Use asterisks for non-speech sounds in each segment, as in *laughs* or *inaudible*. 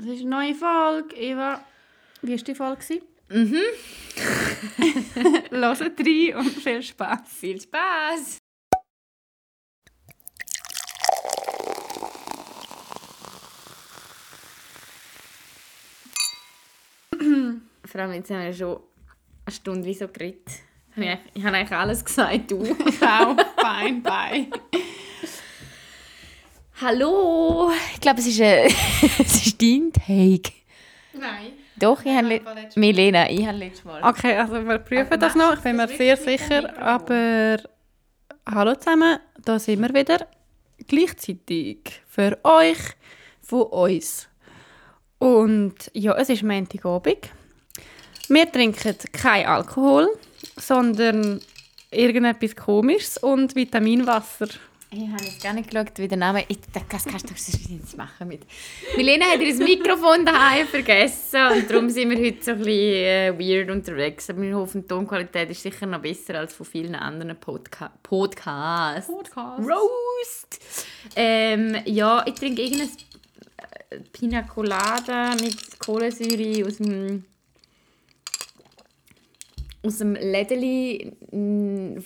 Es ist eine neue Folge. Eva, wie war die Folge? Mhm. *laughs* Hört rein und viel Spaß. Viel Spaß! Vor allem jetzt haben wir schon eine Stunde wie so geredet. Ich habe eigentlich- alles gesagt, du. *laughs* Ciao, bye, bye. Hallo! Ich glaube, es ist, äh, *laughs* es ist dein Take. Nein. Doch, ich habe... habe le- letztes Mal. Milena, ich habe letztes Mal... Okay, also wir prüfen das noch. Ich bin mir sehr sicher. Aber hallo zusammen, da sind wir wieder. Gleichzeitig für euch, von uns. Und ja, es ist Montagabend. Wir trinken kein Alkohol, sondern irgendetwas Komisches und Vitaminwasser. Ich habe jetzt gar nicht geschaut, wie der Name... Ich, das kannst du nicht machen mit... Milena hat ihr Mikrofon daheim vergessen und darum sind wir heute so ein bisschen äh, weird unterwegs. Aber wir hoffen, die Tonqualität ist sicher noch besser als von vielen anderen Podca Podcasts. Podcast. Roast! Ähm, ja, ich trinke irgendein äh, Pina Colada mit Kohlensäure aus dem aus dem Lädeli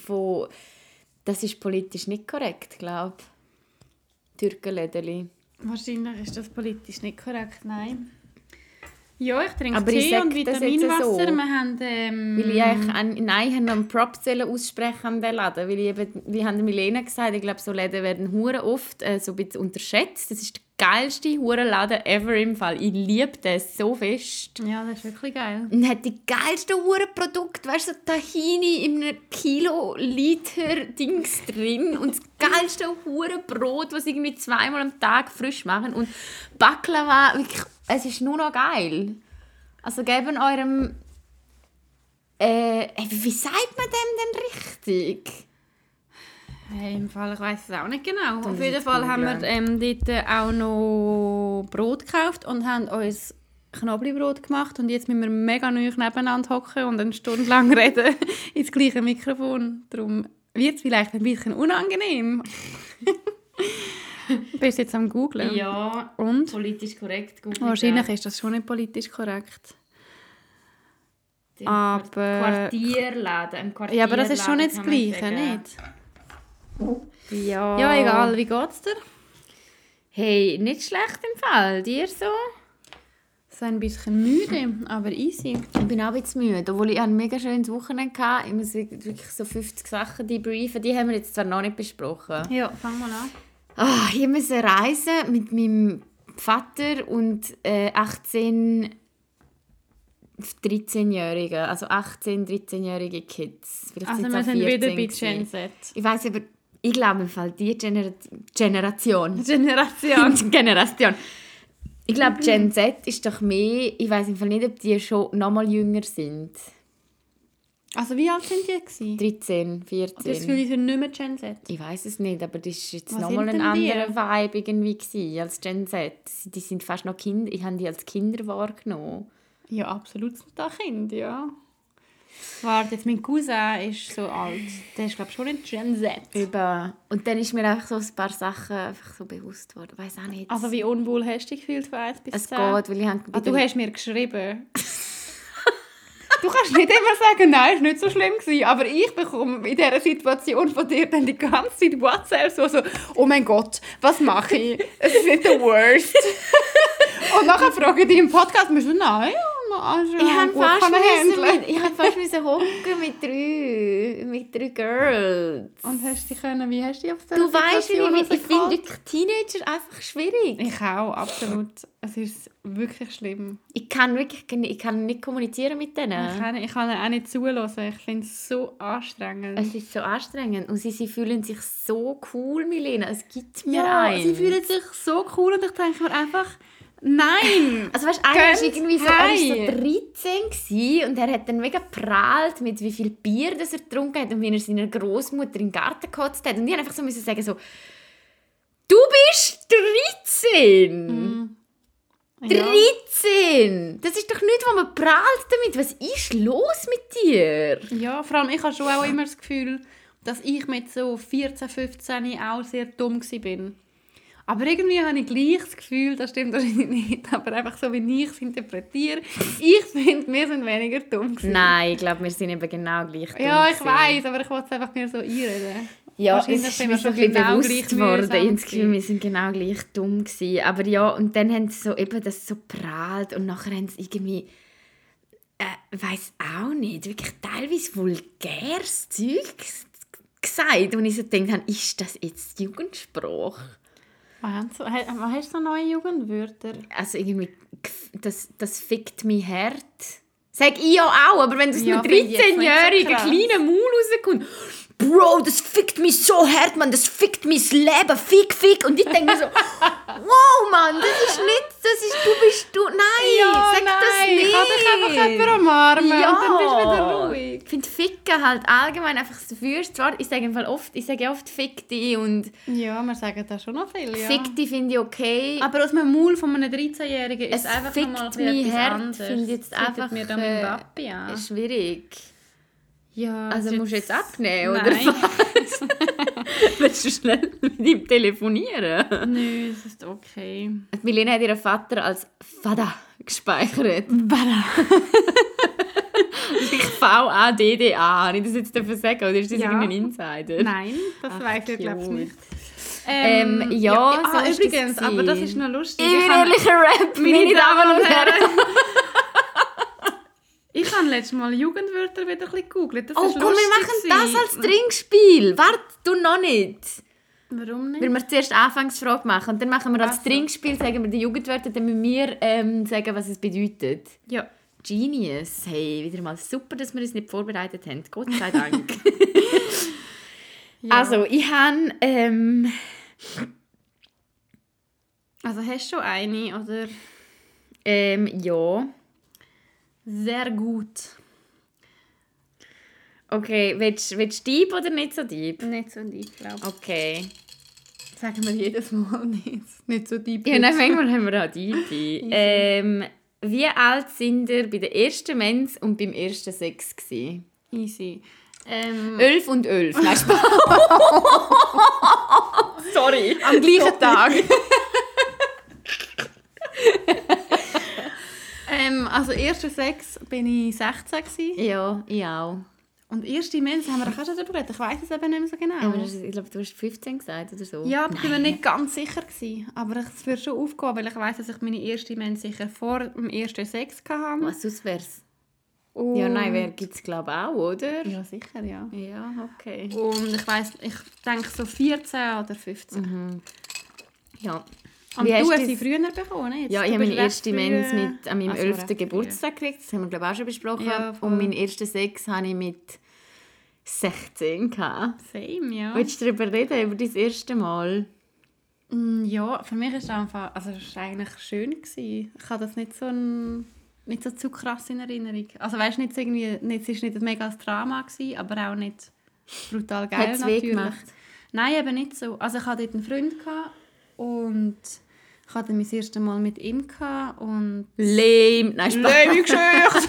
von das ist politisch nicht korrekt, glaube ich. Türkenlädeli. Wahrscheinlich ist das politisch nicht korrekt, nein. Ja, ich trinke Aber ich Tee sag und Vitaminwasser. so. Wir haben... Ähm, Weil ich eigentlich an, nein, ich habe noch einen Prop aussprechen an den Laden, weil ich eben, wie haben Milena gesagt, ich glaube, so Läden werden hure oft äh, so ein bisschen unterschätzt. Das ist geilste Hurenladen ever im Fall. Ich liebe das so fest. Ja, das ist wirklich geil. Und hat die geilsten Hurenprodukte, weißt du, so Tahini in einem Kilo Liter Dings drin und das geilste Hurenbrot, was sie irgendwie zweimal am Tag frisch machen und Baklava, wirklich, es ist nur noch geil. Also geben eurem äh, wie wie sagt man dem denn richtig? Hey, Im Fall, ich weiß es auch nicht genau. Dann Auf jeden Fall haben wir ähm, dort auch noch Brot gekauft und haben uns Knoblauchbrot gemacht und jetzt müssen wir mega neu nebeneinander hocken und eine Stunde lang *laughs* reden ins gleiche Mikrofon. Darum wird es vielleicht ein bisschen unangenehm. *laughs* du bist jetzt am googlen. Ja, Und? politisch korrekt. Gut Wahrscheinlich ist das schon nicht politisch korrekt. aber- Quartierladen, Quartierladen Ja, aber das ist schon nicht das Gleiche, nicht? Ja. Ja, egal. Wie geht's dir? Hey, nicht schlecht im Fall. Dir so? So ein bisschen müde, aber easy. Ich bin auch ein bisschen müde, obwohl ich ein mega schönes Wochenende hatte. Ich muss wirklich so 50 Sachen debriefen. Die haben wir jetzt zwar noch nicht besprochen. Ja, fang mal an. Ah, ich musste reisen mit meinem Vater und äh, 18, 13-Jährigen, also 18, 13-jährige Kids. Vielleicht Also wir sind wieder 14 bei. Gen Z. Ich weiß aber, ich glaube im Fall die Genera Generation. *laughs* Generation. *laughs* Generation. Ich glaube, Gen Z ist doch mehr. Ich weiß im Fall nicht, ob die schon noch mal jünger sind. Also wie alt sind die gewesen? 13, 14. Das Gefühl, die sind nicht mehr Gen Z. ich weiß es nicht, aber das war jetzt Was noch mal sind ein die? anderer Vibe irgendwie gewesen als Gen Z. Die sind fast noch Kinder. Ich habe die als Kinder wahrgenommen. Ja, absolut sind da Kinder, ja. Warte, jetzt mein Cousin ist so alt. Der ist glaube ich schon in Gen Z. Über und dann ist mir einfach so ein paar Sachen einfach so bewusst worden. Weiß auch nicht. Also wie unwohl hast du dich gefühlt von 1 bis es 10? geht, weil ich habe Ah, du hast mir geschrieben. *laughs* du kannst nicht immer sagen, nein, es war nicht so schlimm. Gewesen. Aber ich bekomme in dieser Situation von dir dann die ganze Zeit WhatsApp so, so oh mein Gott, was mache ich? Es ist nicht der Worst. *laughs* Und nachher frage ich dich im Podcast, und ich also, ich habe fast, müssen ich hab fast müssen hocken mit drei, mit drei Girls. Und hast du können, wie hast du dich auf Du weißt, wie ich, ich finde Teenager einfach schwierig. Ich auch, absolut. Es ist wirklich schlimm. Ich kann wirklich ich kann nicht kommunizieren mit Ich, denen. kann, ich kann auch nicht zulassen. Ich finde es so anstrengend. Es ist so anstrengend und sie, sie fühlen sich so cool, Milena. Es gibt mir ja, einen. sie fühlen sich so cool und ich denke mir einfach, nein! Also weißt, einer war irgendwie so, er war so heim. 13 gewesen und er hat dann mega prahlt mit wie viel Bier das er getrunken hat und wie er seiner Großmutter in den Garten gekotzt hat. Und ich einfach so müssen sagen so, du bist 13! Ja. 13! Das ist doch nicht, wo man prahlt damit. Was ist los mit dir? ja, vor allem ich habe schon auch immer das Gefühl, dass ich mit so 14, 15 auch sehr dumm war. Aber irgendwie habe ich gleich das Gefühl, das stimmt wahrscheinlich nicht, aber einfach so, wie ich es interpretiere. Ich finde, wir sind weniger dumm gewesen. Nein, ich glaube, wir sind eben genau gleich dumm Ja, ich weiß, aber ich wollte es einfach mir so einreden. Ja, es ist mir so ein bisschen genau bewusst geworden. gewesen. wir sind genau gleich dumm gewesen. Aber ja, und dann haben sie so eben das so prahlt und nachher haben sie irgendwie, äh, weiß auch nicht, wirklich teilweise vulgäres Zeug gesagt. Und ich so gedacht habe, ist das jetzt Jugendsprache? Was hast du, du so neue Jugendwörter? Also irgendwie, das, das fickt mein Herz. Sag ich ja auch, aber wenn das Ja, einem finde ich jetzt nicht so 13-jährigen krass. kleinen Maul rauskommt, Bro, das fickt mich so hart, man, das fickt mein Leben, fick, fick. Und ich denke mir so, *laughs* wow, Mann, das ist nicht, das ist, du bist du, nein, sag das nicht. Ich kann dich einfach jemand umarmen ja. und dann bist du wieder ruhig. Ich finde Ficken halt allgemein einfach so fürst. Zwar, ich sage Fall oft, ich sage oft fick dich und Ja, wir sagen das schon noch viel, ja. fick dich finde ich okay. Aber aus dem Maul von einem 13-Jährigen ist Es es einfach fickt nochmal mein etwas Herz, anderes. finde ich jetzt Das einfach, mir dann äh, mein Papi an. Schwierig. Ja, Also musst du jetzt abnehmen, oder? Nein. *laughs* Willst du schnell mit ihm telefonieren? Nö, es ist okay. Milena hat ihren Vater als Vater gespeichert. Bada. Ich V-A-D-D-A. Habe ich das jetzt dürfen sagen? Oder ist das Ja. irgendein Insider? Nein, das Ach, weiß ich glaube ich nicht. Ähm, ja, so ah, ist das übrigens, aber das ist noch lustig. Ich bin habe- ehrlicher Rap, meine Damen und Herren. Habe letztes Mal Jugendwörter wieder ein bisschen gegoogelt. Das Oh, komm, wir machen das als Trinkspiel. Warte, du noch nicht. Warum nicht? Weil wir zuerst Anfangsfrage machen und dann machen wir als Ach so. Trinkspiel, sagen wir die Jugendwörter, dann müssen wir ähm, sagen, was es bedeutet. Ja. Genius. Hey, wieder mal super, dass wir uns nicht vorbereitet haben. Gott sei Dank. *laughs* *laughs* ja. Also, ich habe... Ähm, also hast du schon eine oder ähm, ja. Sehr gut? Okay, willst, willst du deep oder nicht so deep? Nicht so deep, glaube ich. Okay. Sagen wir jedes Mal nicht. Nicht so deep. Ja, nein, manchmal haben wir auch deep. ähm, wie alt sind ihr bei der ersten Mens und beim ersten Sex? Gewesen? Easy. Ähm, Elf und elf. Nein. *laughs* Sorry. am gleichen Tag. *laughs* ähm, also erster Sex bin ich 16 gewesen. Ja, ich auch. und erste Mens haben wir auch schon darüber geredet. Ich weiß es eben nicht mehr so genau. Aber ist- ich glaube, du hast 15 gesagt oder so. Ja, ich bin mir nicht ganz sicher. Gewesen. Aber es wird schon aufgehen, weil ich weiß, dass ich meine erste Mens sicher vor dem ersten Sex hatte. Was sonst wär's? Und Ja, nein, gibt es glaube ich auch, oder? Ja, sicher, ja. Ja, okay. Und ich weiß, ich denke so 14 oder 15. Ja. Wie du hast sie früher bekommen, nicht? Ja, ich habe meine erste Mens mit, an meinem Also 11. recht früh. Geburtstag gekriegt. Das haben wir glaube ich auch schon besprochen. Ja. Und meinen ersten Sex hatte ich mit 16. Gehabt. Same, ja. Willst du darüber reden, über dein erste Mal? Mm, Ja, für mich ist es einfach, also es war eigentlich schön. Gewesen. Ich habe das nicht so, ein, nicht so zu krass in Erinnerung. Also weißt nicht irgendwie, nicht, es war nicht ein mega Drama, gewesen, aber auch nicht brutal geil Hat's weh natürlich. gemacht? Nein, eben nicht so. Also ich hatte dort einen Freund gehabt und ich hatte mein erstes Mal mit ihm gehabt und... Lame. Nein, Spaß. Lame Geschichte! *laughs*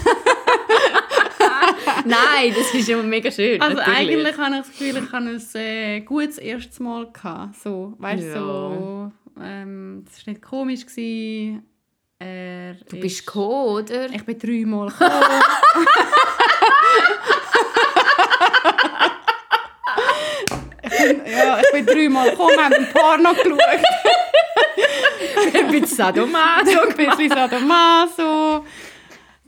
Nein, das ist ja mega schön. Also natürlich. eigentlich habe ich das Gefühl, ich hatte ein äh, gutes erstes Mal. Gehabt. So, weißt du, Ja. so, ähm, es war nicht komisch. Gewesen. Er Du ist- bist gekommen, oder? Ich bin dreimal gekommen. Ich *laughs* bin- ja, ich bin dreimal gekommen, haben ein paar noch geschaut. *laughs* ein bisschen Sadomaso. Ein bisschen Sadomaso.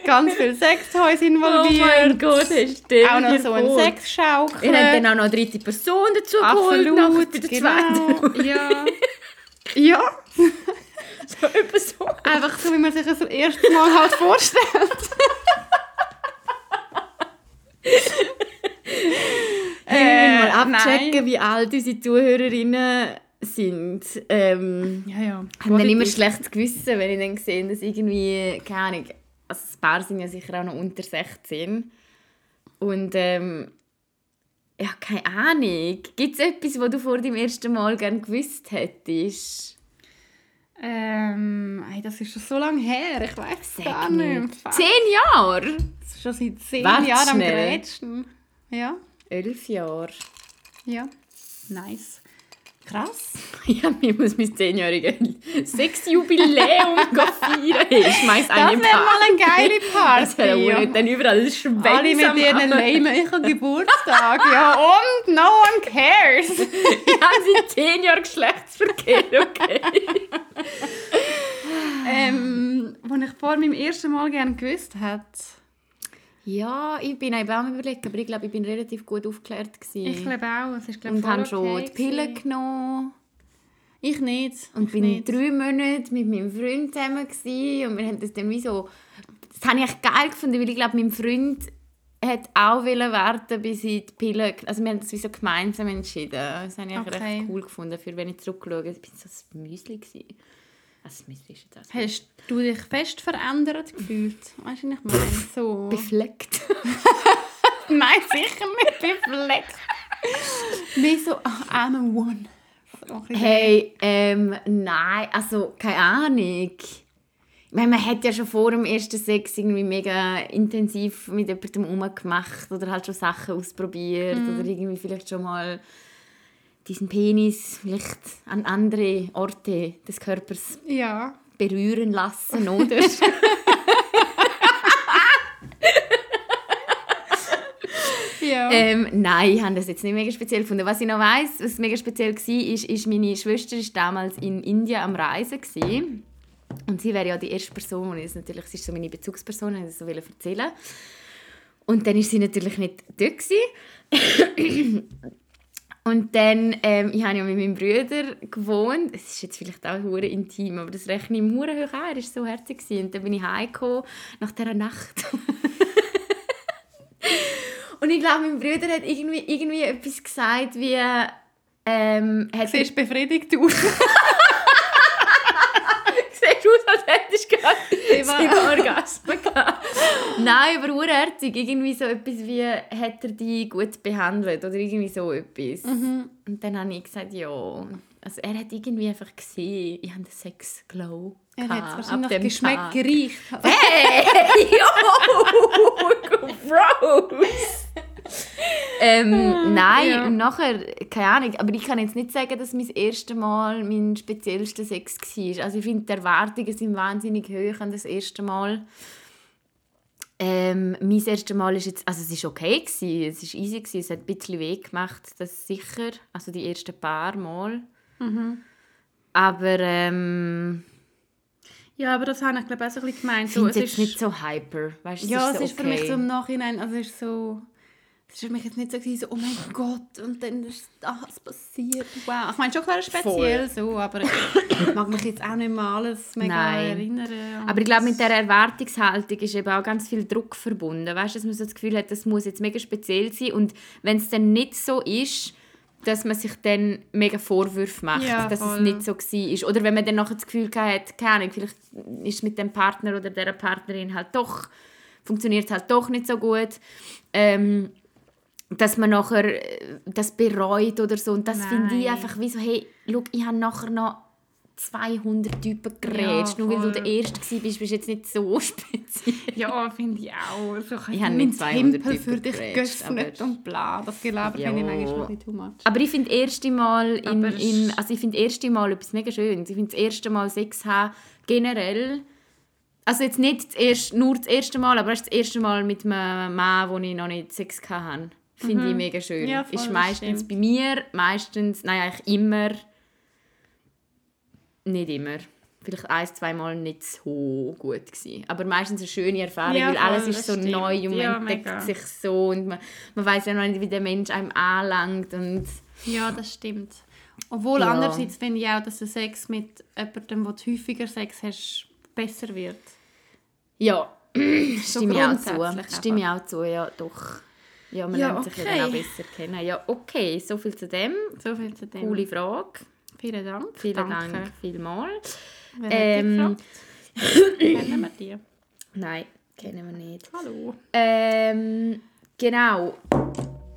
Ganz viel Sextoys Oh involviert. mein Gott, hast du auch noch so ein Sexschaukel. Ihr habt dann auch noch eine dritte Person dazu geholt. nach Absolut, genau. zweiten. Ja. ja. *laughs* so, etwa so. Einfach so, wie man sich das erste Mal halt vorstellt. Hey, wir müssen mal Äh, abchecken, nein. wie alt unsere Zuhörerinnen sind. Ähm, Ja, ja. Ich habe dann immer schlechtes Gewissen, wenn ich dann sehe, dass irgendwie, keine Ahnung, also ein paar sind ja sicher auch noch unter 16. Und ähm, ja, keine Ahnung. Gibt es etwas, was du vor deinem ersten Mal gerne gewusst hättest? Ähm, ey, das ist schon so lange her. Ich weiß gar nicht. Fuck. Zehn Jahre? Das ist schon seit zehn Warte Jahren am schnell. Grätschen. Ja, Elf Jahre. ja. Nice. Krass. *laughs* Ja, ich muss mein zehnjähriges Sexjubiläum *laughs* feiern. Hey, schmeiß Das eine wäre mal eine geile *laughs* Das wäre Party. dann überall Schwänze Alle mit ihren lame ich habe Geburtstag. Ja, und no one cares. Wir haben seit zehn Jahren Geschlechtsverkehr, okay? ähm, als ich vor meinem ersten Mal gerne gewusst hätte. Ja, ich bin eben auch am überlegen, aber ich glaube, ich bin relativ gut aufgeklärt gewesen. Ich glaube auch. Es ist, glaube und habe schon okay die Pille gewesen. genommen. Ich nicht. Und ich bin nicht. drei Monate mit meinem Freund zusammen gewesen. und wir haben das dann wie so... Das habe ich echt geil gefunden, weil ich glaube, mein Freund hat auch warten, bis ich die Pille... Also wir haben das wie so gemeinsam entschieden. Das habe ich Okay. recht cool gefunden, für wenn ich zurückschaue. Ich war so ein Müsli. Gewesen. Also das jetzt auch so Hast du dich fest verändert gefühlt? Weißt du, was ich meine? So. befleckt. *laughs* Nein, sicher nicht befleckt. Mehr so, ah, I'm a bisschen- Hey, ähm, nein, also keine Ahnung. Ich meine, man hat ja schon vor dem ersten Sex irgendwie mega intensiv mit jemandem rumgemacht oder halt schon Sachen ausprobiert oder irgendwie vielleicht schon mal diesen Penis vielleicht an andere Orte des Körpers Ja. berühren lassen, oder? *laughs* Ja. ähm, nein, ich habe das jetzt nicht mega speziell gefunden. Was ich noch weiss, was mega speziell war, ist, ist meine Schwester ist damals in Indien am Reisen gewesen. und sie wäre ja die erste Person, das natürlich, sie ist so meine Bezugsperson, ich das so erzählen. Und dann ist sie natürlich nicht dort. Und dann, ähm, ich habe ja mit meinem Bruder gewohnt. Es ist jetzt vielleicht auch hure intim, aber das rechne ich hure hoch an. Er war so herzig. Und dann bin ich heimgekommen nach dieser Nacht. *laughs* Und ich glaube, mein Bruder hat irgendwie, irgendwie etwas gesagt, wie... Ähm, hat Siehst befriedigt aus. *laughs* *laughs* Siehst aus, als hättest du gerade sieben Orgasmen. *laughs* Nein, aber urherzig. Irgendwie so etwas wie, hat er dich gut behandelt oder irgendwie so etwas. Mhm. Und dann habe ich gesagt, ja. Also er hat irgendwie einfach gesehen, ich habe den Sex-Glow Er hat wahrscheinlich geschmeckt, gereicht. Hey, *laughs* yo, *laughs* gross. *laughs* ähm, nein, ja. und nachher, keine Ahnung, aber ich kann jetzt nicht sagen, dass mein erstes Mal mein speziellster Sex war. Also ich finde, die Erwartungen sind wahnsinnig hoch an das erste Mal. Ähm, mein erstes Mal ist jetzt, also es war okay, gewesen, es war easy, gewesen, es hat ein bisschen weh gemacht, das sicher, also die ersten paar Mal. Mhm. Aber ähm, Ja, aber das habe ich glaube ich auch so ein bisschen gemeint. So, es es ist, nicht so hyper. Weißt, es ja, ist so es ist für mich okay. so im Nachhinein, also es ist so... Es für mich jetzt nicht so, gewesen, so, oh mein Gott, und dann ist das passiert. Wow. Ich meine, schon klar speziell so, aber ich mag mich jetzt auch nicht mehr alles mega Nein. erinnern. Aber ich glaube, mit der Erwartungshaltung ist eben auch ganz viel Druck verbunden. Weißt, dass man so das Gefühl hat, das muss jetzt mega speziell sein. Und wenn es dann nicht so ist, dass man sich dann mega Vorwürfe macht, Ja, dass voll. es nicht so war. Oder wenn man dann nachher das Gefühl hat, keine Ahnung, vielleicht ist es mit dem Partner oder der Partnerin halt doch, funktioniert halt doch nicht so gut. Ähm, dass man nachher äh, das bereut oder so. Und das finde ich einfach wie so, hey, schau, ich habe nachher noch 200 Typen gerätscht. Ja, Nur weil du der Erste warst, bist du jetzt nicht so *laughs* speziell. Ja, finde ich auch. So, Ich habe meinen nicht 200 Tempel für dich geöffnet und bla. Das Gelaber Ja. finde ich manchmal ein bisschen too much. Aber ich finde das erste Mal, es- in, also ich finde das erste Mal etwas mega Schönes. Ich finde das erste Mal Sex haben generell, also jetzt nicht das erste, nur das erste Mal, aber das erste Mal mit einem Mann, wo ich noch nicht Sex hatte. Finde ich mega schön. Mhm. Ja, voll, ist meistens bei mir, meistens, nein, eigentlich immer, nicht immer. Vielleicht ein, zwei Mal nicht so gut gewesen. Aber meistens eine schöne Erfahrung, Ja, weil alles voll, ist so stimmt. neu und man Ja, entdeckt mega. sich so und man, man weiß ja noch nicht, wie der Mensch einem anlangt und Ja, das stimmt. Obwohl Ja. andererseits finde ich auch, dass der Sex mit jemandem, wo du häufiger Sex hast, besser wird. Ja, *clears throat* stimme ich auch zu. Stimme ich auch zu, ja, doch. Ja, man Ja, lernt sich ja okay. dann auch besser kennen. Ja, okay, so viel zu dem. So viel zu dem. Coole Frage. Vielen Dank. Vielen Danke. Dank vielmals. Wer Ähm, hat? *coughs* Kennen wir die? Nein, kennen wir nicht. Hallo. Ähm, genau.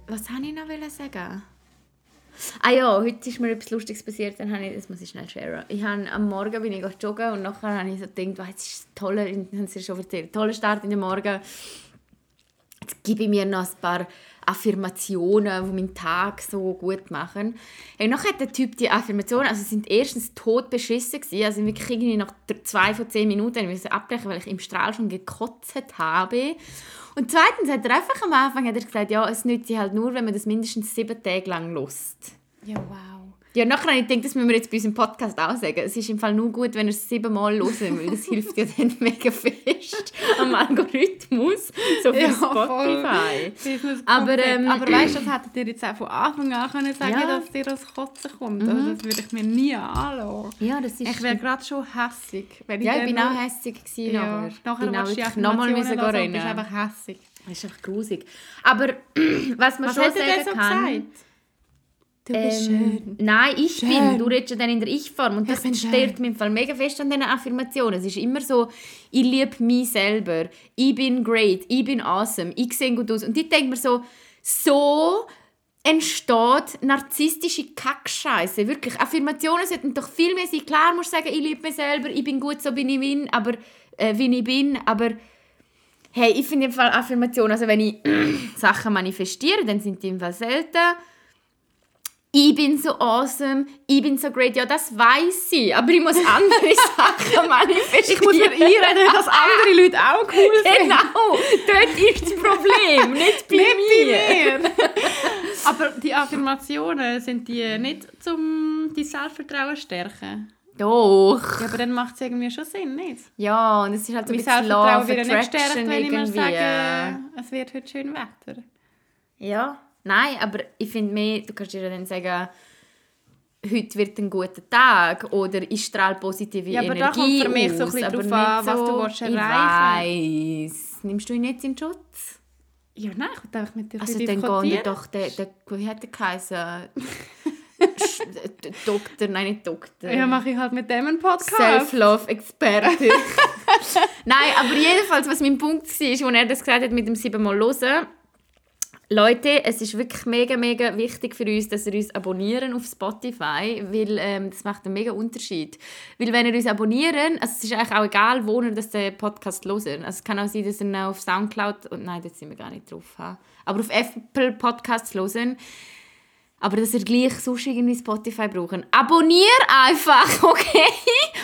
Was wollte ich noch sagen? Ah ja, heute ist mir etwas Lustiges passiert, dann habe ich, das muss ich schnell sharen. Ich habe, am Morgen bin ich joggen und nachher habe ich so gedacht, wow, jetzt ist ein toller, ich habe es dir schon erzählt, toller Start in den Morgen. Jetzt gebe ich mir noch ein paar Affirmationen, die meinen Tag so gut machen. Hey, nachher hat der Typ die Affirmationen, also sind erstens tot beschissen gewesen, also wirklich irgendwie nach zwei von zehn Minuten musste ich abbrechen, weil ich im Strahl schon gekotzt habe. Und zweitens hat er einfach am Anfang hat er gesagt, ja, es nützt sich halt nur, wenn man das mindestens sieben Tage lang lust. Ja, wow. Ja, nachher habe ich gedacht, das müssen wir jetzt bei unserem Podcast auch sagen. Es ist im Fall nur gut, wenn ihr es siebenmal hört, weil das hilft ja dann mega fest am Algorithmus, so für Ja, Spotify. Aber, ähm, aber weißt du, das hättet ihr jetzt auch von Anfang an können sagen Ja. dass dir das Kotzen kommt. Also das würde ich mir nie anlassen. Ja, das ist... Ich wäre gerade schon hässig. Wenn ja, ich bin auch hässig gewesen Ja, nachher. nachher bin auch willst du wirklich nochmal müssen hören und rennen. bist einfach hässig. Das ist einfach grusig. Aber *clears throat* was man Was schon sagen so kann... gesagt? Du bist schön. Ähm, nein, ich Schön. bin. Du redest ja dann in der Ich-Form. Und Ich das bin stört schön. mich im Fall mega fest an diesen Affirmationen. Es ist immer so, ich liebe mich selber. Ich bin great. Ich bin awesome. Ich sehe gut aus. Und ich denke mir so, so entsteht narzisstische Kackscheiße. Wirklich. Affirmationen sollten doch viel mehr sein. Klar musst du sagen, ich liebe mich selber, ich bin gut, so bin ich bin, aber, äh, wie ich bin. Aber hey, ich finde im Fall Affirmationen, also wenn ich *clears throat* Sachen manifestiere, dann sind die im Fall selten ich bin so awesome, ich bin so great. Ja, das weiß ich, aber ich muss andere *laughs* Sachen manifestieren. Ich muss mir einreden, dass andere Leute auch cool *laughs* sind. Genau, dort ist das Problem, *laughs* nicht bei mir. mir. Aber die Affirmationen, sind die nicht zum die Selbstvertrauen stärken? Doch. Ja, aber dann macht es irgendwie schon Sinn, nicht? Ja, und es ist halt so ein Mein bisschen Selbstvertrauen Love wird ja nicht Attraction wenn ich mir sage, es wird heute schön Wetter. Ja, nein, aber ich finde mehr, du kannst dir dann sagen, heute wird ein guter Tag oder ich strahle positive Ja, aber Energie da kommt für mich so ein bisschen drauf an, was du willst Ich erreichen. weiss. Nimmst du ihn jetzt in Schutz? Ja, nein, ich will einfach mit dir Also dann gehen wir doch, der, der, wie hat der geheißen? *laughs* D- Doktor, nein nicht Doktor. Ja, mache ich halt mit dem einen Podcast. Self-Love-Experte. *laughs* Nein, aber jedenfalls, was mein Punkt war, als er das gesagt hat mit dem siebenmal hören. Leute, es ist wirklich mega, mega wichtig für uns, dass ihr uns abonnieren auf Spotify, weil ähm, das macht einen mega Unterschied. Weil wenn ihr uns abonnieren, also es ist eigentlich auch egal, wo ihr das den Podcast hören. Also es kann auch sein, dass ihr ihn auf Soundcloud, und nein, dort sind wir gar nicht drauf, ha? aber auf Apple Podcasts hören, aber dass ihr gleich sonst irgendwie Spotify brauchen. Abonnier einfach, *laughs* okay?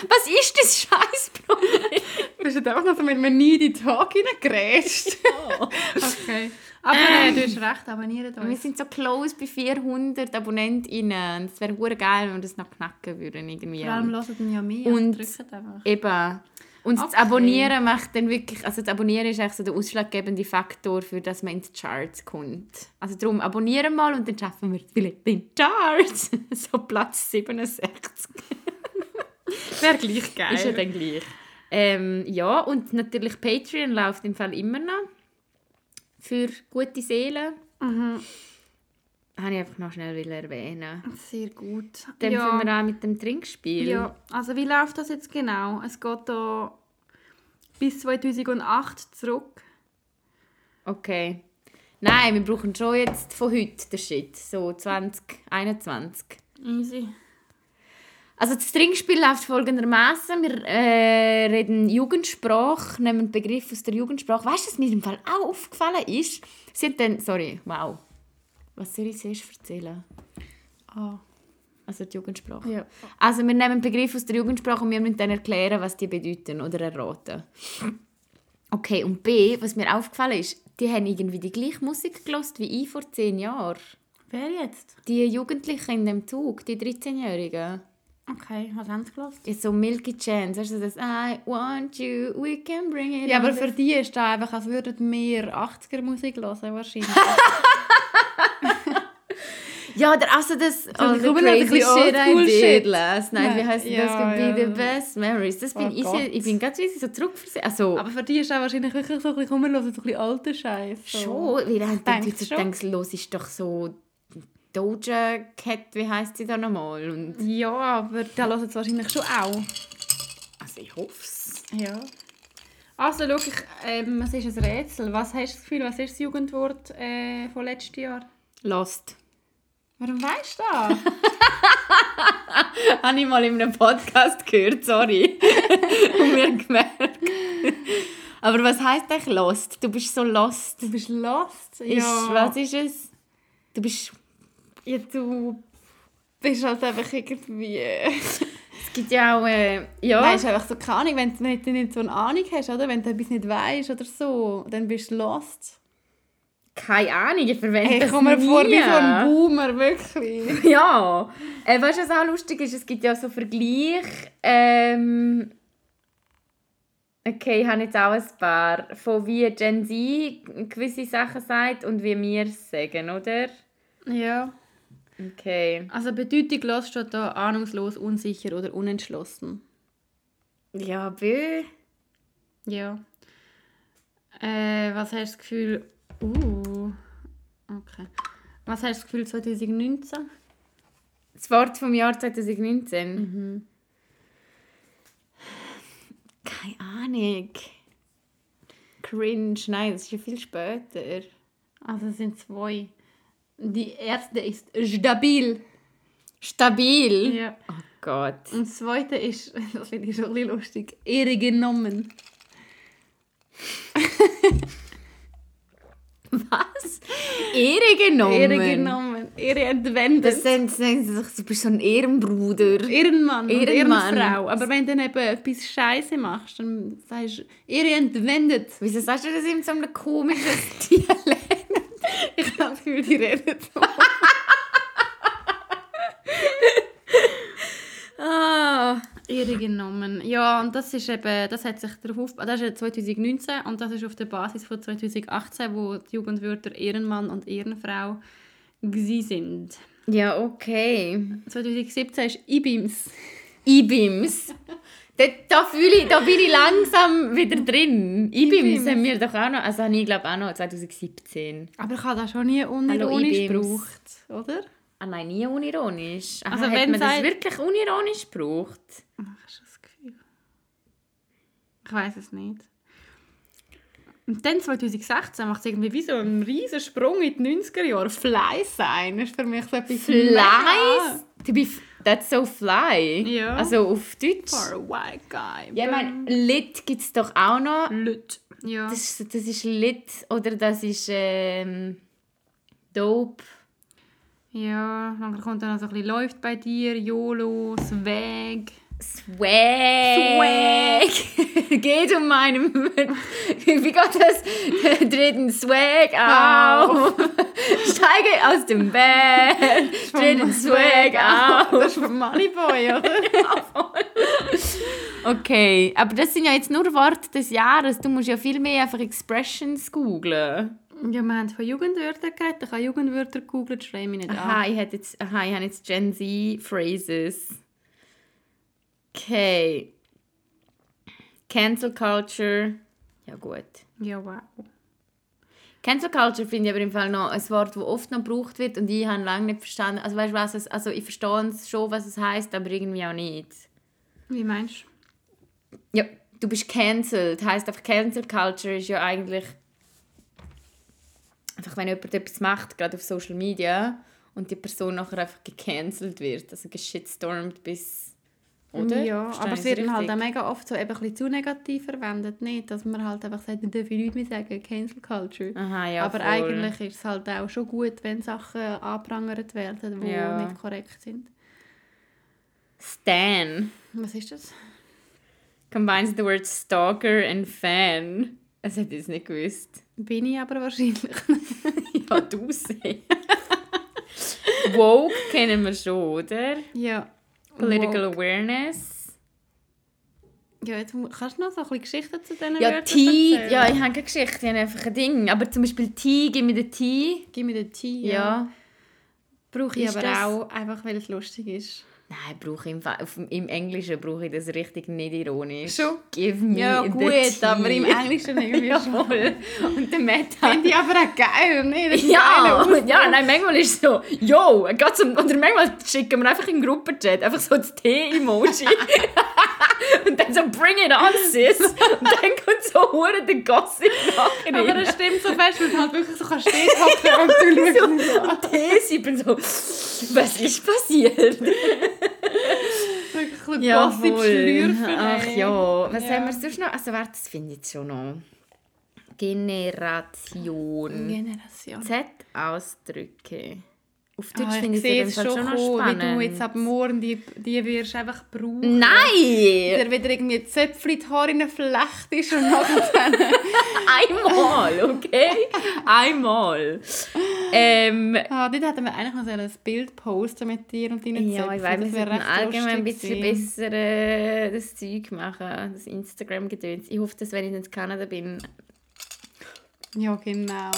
Was ist das Scheißproblem? *laughs* Du bist einfach noch so mit mir nie in die Talk reingegrätscht. *laughs* okay. Aber äh, du hast recht, abonniert Wir uns. sind so close bei 400 AbonnentInnen. Es wäre hure geil, wenn wir das noch knacken würden. Irgendwie. Vor allem hören dann ja mehr Und- drücken einfach. Eben. Und das Okay. Abonnieren macht dann wirklich, also das Abonnieren ist eigentlich so der ausschlaggebende Faktor, für dass man in die Charts kommt. Also darum, abonnieren mal und dann schaffen wir vielleicht in die Charts. *laughs* so Platz 67. *laughs* Wäre gleich geil. Ist ja dann gleich. Ähm, ja, und natürlich Patreon läuft im Fall immer noch. Für gute Seelen. Mhm. Habe ich einfach noch schnell erwähnen. Sehr gut. Dann ja. fangen wir an mit dem Trinkspiel. Ja, also wie läuft das jetzt genau? Es geht da bis 2008 zurück. Okay. Nein, wir brauchen schon jetzt von heute den Shit. So 2021. Easy. Also das Trinkspiel läuft folgendermaßen: Wir äh, reden Jugendsprache, nehmen einen Begriff aus der Jugendsprache. Weißt du, was mir im Fall auch aufgefallen ist? Sie hat dann, sorry, wow. Was soll ich zuerst erzählen? Ah. Also die Jugendsprache. Ja. Also wir nehmen einen Begriff aus der Jugendsprache und wir müssen dann erklären, was die bedeuten oder erraten. Okay, und B, was mir aufgefallen ist, die haben irgendwie die gleiche Musik gelost wie ich vor zehn Jahren. Wer jetzt? Die Jugendlichen in dem Zug, die 13-Jährigen. Okay, was haben sie gelassen? Ist so Milky Chance, du, das I want you, we can bring it Ja, aber für die ist das einfach, als würden wir 80er-Musik hören, wahrscheinlich. *laughs* Ja, der, also das ich the crazy shit I did last night. Wie heisst ja, das? Could be ja. the best memories. Das bin Oh ich, ich bin ganz wie so zurückversetzt. Also, aber für die ist das wahrscheinlich wirklich so ein bisschen, komm, wir hören so ein bisschen alten Scheiß. So. schon, weil du denkst, los ist doch so Doja Cat, wie heisst sie da nochmal? Und, Ja, aber da hören sie wahrscheinlich schon auch. also ich hoffe es. Ja. Also, schau, ich, ähm, es ist ein Rätsel. Was hast du das Gefühl, was ist das Jugendwort äh, von letztem Jahr? Lost. Warum weißt du das? *laughs* Habe ich mal in einem Podcast gehört, sorry. *laughs* Und mir gemerkt. Aber was heisst eigentlich lost? Du bist so lost. Du bist lost. Ist, Was ist es? Du bist... Ja, du bist halt einfach irgendwie... Es gibt ja auch... Äh, ja. Ist einfach so keine Ahnung, wenn, du nicht so eine Ahnung hast, oder? Wenn du etwas nicht weißt oder so, dann bist du lost. Keine Ahnung, ich verwende Hey, ich komme mir vor wie so ein Boomer, wirklich. *laughs* Ja. Äh, weißt du, was auch lustig ist? Es gibt ja so Vergleich. Ähm, okay, ich habe jetzt auch ein paar. Von wie Gen Z gewisse Sachen sagt und wie wir es sagen, oder? Ja. Okay. Also Bedeutung los steht da ahnungslos, unsicher oder unentschlossen. Ja, bö. Ja. Äh, was hast du das Gefühl... Uh, okay. Was hast du das Gefühl 2019? Das Wort vom Jahr 2019. Keine Ahnung. Cringe, nein, das ist ja viel später. Also es sind zwei. Die erste ist stabil. Stabil. Ja. Oh Gott. Und das zweite ist, *laughs* das finde ich schon ein bisschen lustig, Ehre genommen. *laughs* Was? Ehre genommen. Ehre genommen. Ehre entwendet. Das sind, du bist so ein Ehrenbruder. Ehrenmann, Ehrenmann. und Ehrenfrau. Aber wenn du dann eben etwas Scheiße machst, dann sagst du Ehre entwendet. Wieso sagst du das in so einem komischen *laughs* Dialekt? Gefühl, die reden so. *laughs* Ah. Ehre genommen. Ja, und das ist eben, das hat sich darauf auf, das ist ja 2019 und das ist auf der Basis von 2018, wo die Jugendwörter Ehrenmann und Ehrenfrau gsi sind. Ja, okay. 2017 ist IBIMS. IBIMS. *laughs* Da, da, fühle ich, da bin ich langsam wieder drin. IBIMS haben wir doch auch noch, also habe ich glaube auch noch 2017. Aber ich habe das schon nie unironisch gebraucht, oder? Ah nein, nie unironisch. Aha, Also hat wenn man das wirklich unironisch gebraucht? Ach, hast du das Gefühl? Ich weiß es nicht. Und dann 2016 macht es irgendwie wie so einen riesen Sprung in die 90er Jahre. Fly sein ist für mich so etwas Flies? To be that's so fly. Ja. Also auf Deutsch. For a white guy. Ja, ich meine, Lit gibt es doch auch noch. Lüt. Ja. Das, das ist Lit oder das ist ähm, Dope. ja, dann kommt dann noch so ein bisschen «Läuft bei dir», «YOLO», «Swag». Swag. *laughs* Geht um meinen. Wie geht das? Dritten Swag auf. *laughs* Steige aus dem Bett. *laughs* Dritten Swag auf. Das ist von Moneyboy, oder? Okay, aber das sind ja jetzt nur Worte des Jahres. Du musst ja viel mehr einfach Expressions googlen. ja, wir haben von Jugendwörtern geredet. Ich habe Jugendwörter gegoogelt, schrei mich nicht Aha, an. ich, jetzt, aha, ich habe jetzt Gen Z Phrases. Okay. Cancel Culture. Ja, gut. Ja, wow. Cancel Culture finde ich aber im Fall noch ein Wort, das oft noch gebraucht wird und ich habe lange nicht verstanden. Also, weißt, du, was es, also ich verstehe schon, was es heißt, aber irgendwie auch nicht. Wie meinst du? Ja, du bist cancelled. Heißt einfach Cancel Culture ist ja eigentlich einfach, wenn jemand etwas macht, gerade auf Social Media und die Person nachher einfach gecancelt wird, also geschitstormt bis oder? Ja, Verstehe aber es wird halt auch mega oft so eben ein bisschen zu negativ verwendet. Nicht, dass man halt einfach sagt, ich darf nichts mehr sagen, Cancel Culture. Aha, ja, aber voll. eigentlich ist es halt auch schon gut, wenn Sachen anprangert werden, die Ja. nicht korrekt sind. Stan Was ist das? combines the word stalker and fan. Das hätte ich nicht gewusst. Bin ich aber wahrscheinlich. *laughs* ja, du sehr. *laughs* Woke kennen wir schon, oder? ja. Political Woke. Awareness. Ja, jetzt kannst du noch so ein bisschen Geschichten zu diesen Ja, Wörtern Tea. erzählen? Ja, ich habe keine Geschichte, ich habe einfach ein Ding. Aber zum Beispiel Tea, gib mir den Tea. Gib mir den Tee. Ja. Ja. Brauche ich Ist aber das- auch, einfach weil es lustig ist. Nein, brauche im, im Englischen brauche ich das richtig nicht ironisch. Schon? Give me Ja, gut, aber im Englischen *laughs* irgendwie schon. Jawohl. Und der Matt hat... Finde ich aber auch geil, ne? Ja, ja, nein, manchmal ist es so, yo, oder manchmal schicken wir einfach im Gruppenchat einfach so das Tee-Emoji. *laughs* *laughs* und dann so, bring it on, sis. *laughs* Und dann kommt so hure der Gossip nachher. Aber das stimmt so fest, weil du halt wirklich so kannst stehen hocken und du *laughs* schaust nicht so. Und Tee, ich bin so, was ist passiert? Wirklich, du Gossip voll. schlürfen. Ach ey. ja, was Ja. haben wir sonst noch? Also warte, das finde ich jetzt schon noch. Generation. Generation. Z-Ausdrücke. Auf Deutsch Ah, ich finde ich sehe es jeden schon schon noch kommen, wie spannend. du jetzt ab morgen die, die wirst einfach brauchen. Nein! Der wieder irgendwie Zöpfchen in die Haare flechtest und nachher *laughs* Einmal, okay? Einmal. Ähm, Ah, dort hätten wir eigentlich noch so ein Bild posten mit dir und deinen ja, ich Zöpfen. weiß, wir Das wäre sollten allgemein ein bisschen besser äh, das Zeug machen, das Instagram-Gedöns. Ich hoffe, dass wenn ich in Kanada bin, Ja, genau.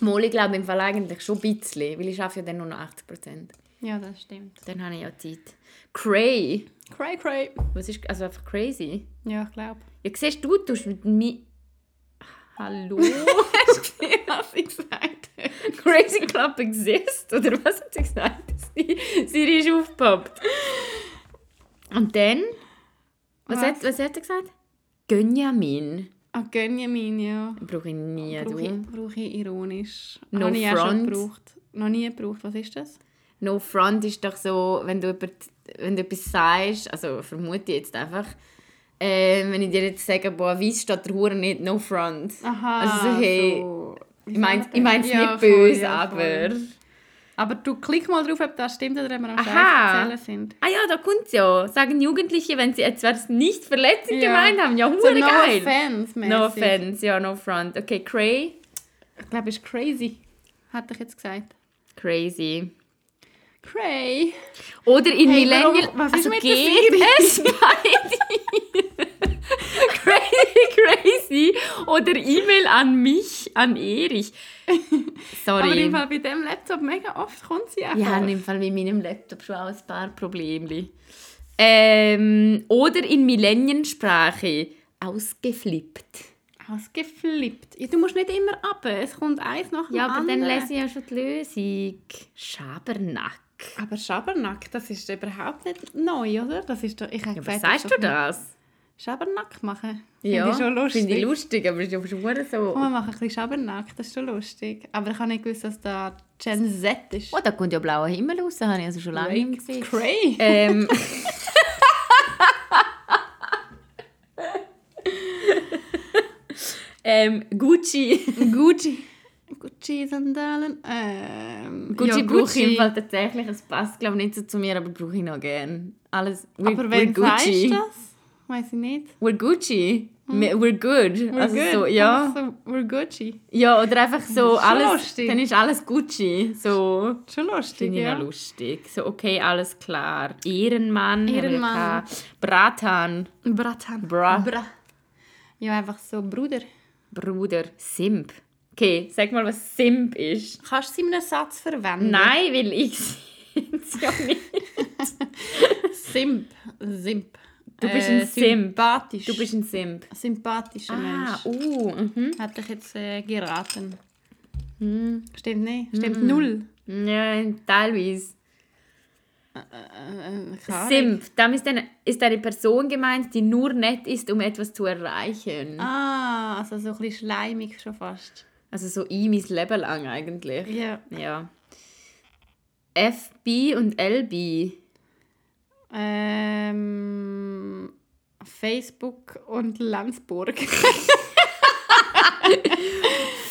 Mal, ich glaube im Fall eigentlich schon ein bisschen, weil ich arbeite ja dann nur noch 80%. Ja, das stimmt. Dann habe ich ja Zeit. Cray. Cray, cray. Was ist, also einfach crazy. Ja, ich glaube. Ja, siehst du, du tust mit mir... Hallo? *laughs* Hast du gesehen, was ich gesagt habe? Crazy Club exist? Oder was hat sie gesagt? Sie, sie ist aufgepoppt. Und dann? Was, Was? Hat, was hat er gesagt? Gönjamin. Ah, Gönjamin, ja. Brauche ich nie, Brauche ich, du. brauche ich ironisch. No Habe ich front. gebraucht. Noch nie gebraucht. Was ist das? No front ist doch so, wenn du, über, wenn du etwas sagst, also vermute ich jetzt einfach, äh, wenn ich dir jetzt sage, boah, weiss steht der Hure nicht, no front. Aha. Also so, hey, so. Ich meine ich mein's Ja, nicht voll, böse, ja, aber... voll. Aber du klick mal drauf, ob das stimmt oder ob wir am Aha. Erzählen sind. Ah ja, da kommt's ja. Sagen Jugendliche, wenn sie etwas nicht verletzend Ja. gemeint haben. Ja, So no geil. offense No offense, ja, no front. Okay, cray. Ich glaube, ist crazy. Hatte ich jetzt gesagt. Crazy. Cray. Oder in Hey, Millennial... was ist also mit der geht es bei *laughs* dir? Crazy. Oder E-Mail an mich, an Erich. Aber Sorry. im Fall bei dem Laptop mega oft kommt sie einfach. Haben im Fall mit meinem Laptop schon auch ein paar Probleme. Ähm, oder in Millenniensprache. Ausgeflippt. Ausgeflippt. Ja, du musst nicht immer ab. Es kommt eins nach dem Ja, aber dann anderen. lese ich ja schon die Lösung. Schabernack. Aber Schabernack, das ist überhaupt nicht neu, oder? Das ist doch, ich Ja, was sagst du das? Schabernack machen? Ja, Finde ich schon lustig. Finde ich lustig, aber es ist ja schon so... Komm, wir machen ein bisschen Schabernack, das ist schon lustig. Aber ich habe nicht gewusst, dass da Gen Z ist. Oh, da kommt ja blauer Himmel raus, habe ich also schon lange nicht gesehen. Cray. Ähm, *laughs* ähm, Gucci. Gucci. Gucci-Sandalen. Ähm, Gucci ja, brauche ich im Fall tatsächlich. Es passt, glaube ich, nicht so zu mir, aber brauche ich noch gerne. Alles, Aber sagst Gucci. das? Weiß ich nicht. We're Gucci. Me- We're good. We're also good. so, ja. Einfach So, we're Gucci. Ja, oder einfach so alles, lustig. dann ist alles Gucci. So, Schon lustig, finde ich ja. lustig. So, okay, alles klar. Ehrenmann. Ehrenmann. Bratan. Bratan. Bra. Bra. Ja, einfach so Bruder. Bruder. Simp. Okay, sag mal, was Simp ist. Kannst du sie in einem Satz verwenden? Nein, weil ich *laughs* es ja nicht. *laughs* Simp. Simp. Du bist ein Simp. Sympathisch. Du bist ein Simp. ein sympathischer Ah, Mensch. uh, mhm. Hätte ich jetzt äh, geraten. Hm. Stimmt nicht. Stimmt null. Ja, teilweise. Äh, äh, keine Ahnung. Simp, damit ist eine, ist eine Person gemeint, die nur nett ist, um etwas zu erreichen. Ah, also so ein bisschen schleimig schon fast. Also so ich mein Leben lang eigentlich. Ja. Ja. FB und LB. Ähm, Facebook und Landsburg. *laughs*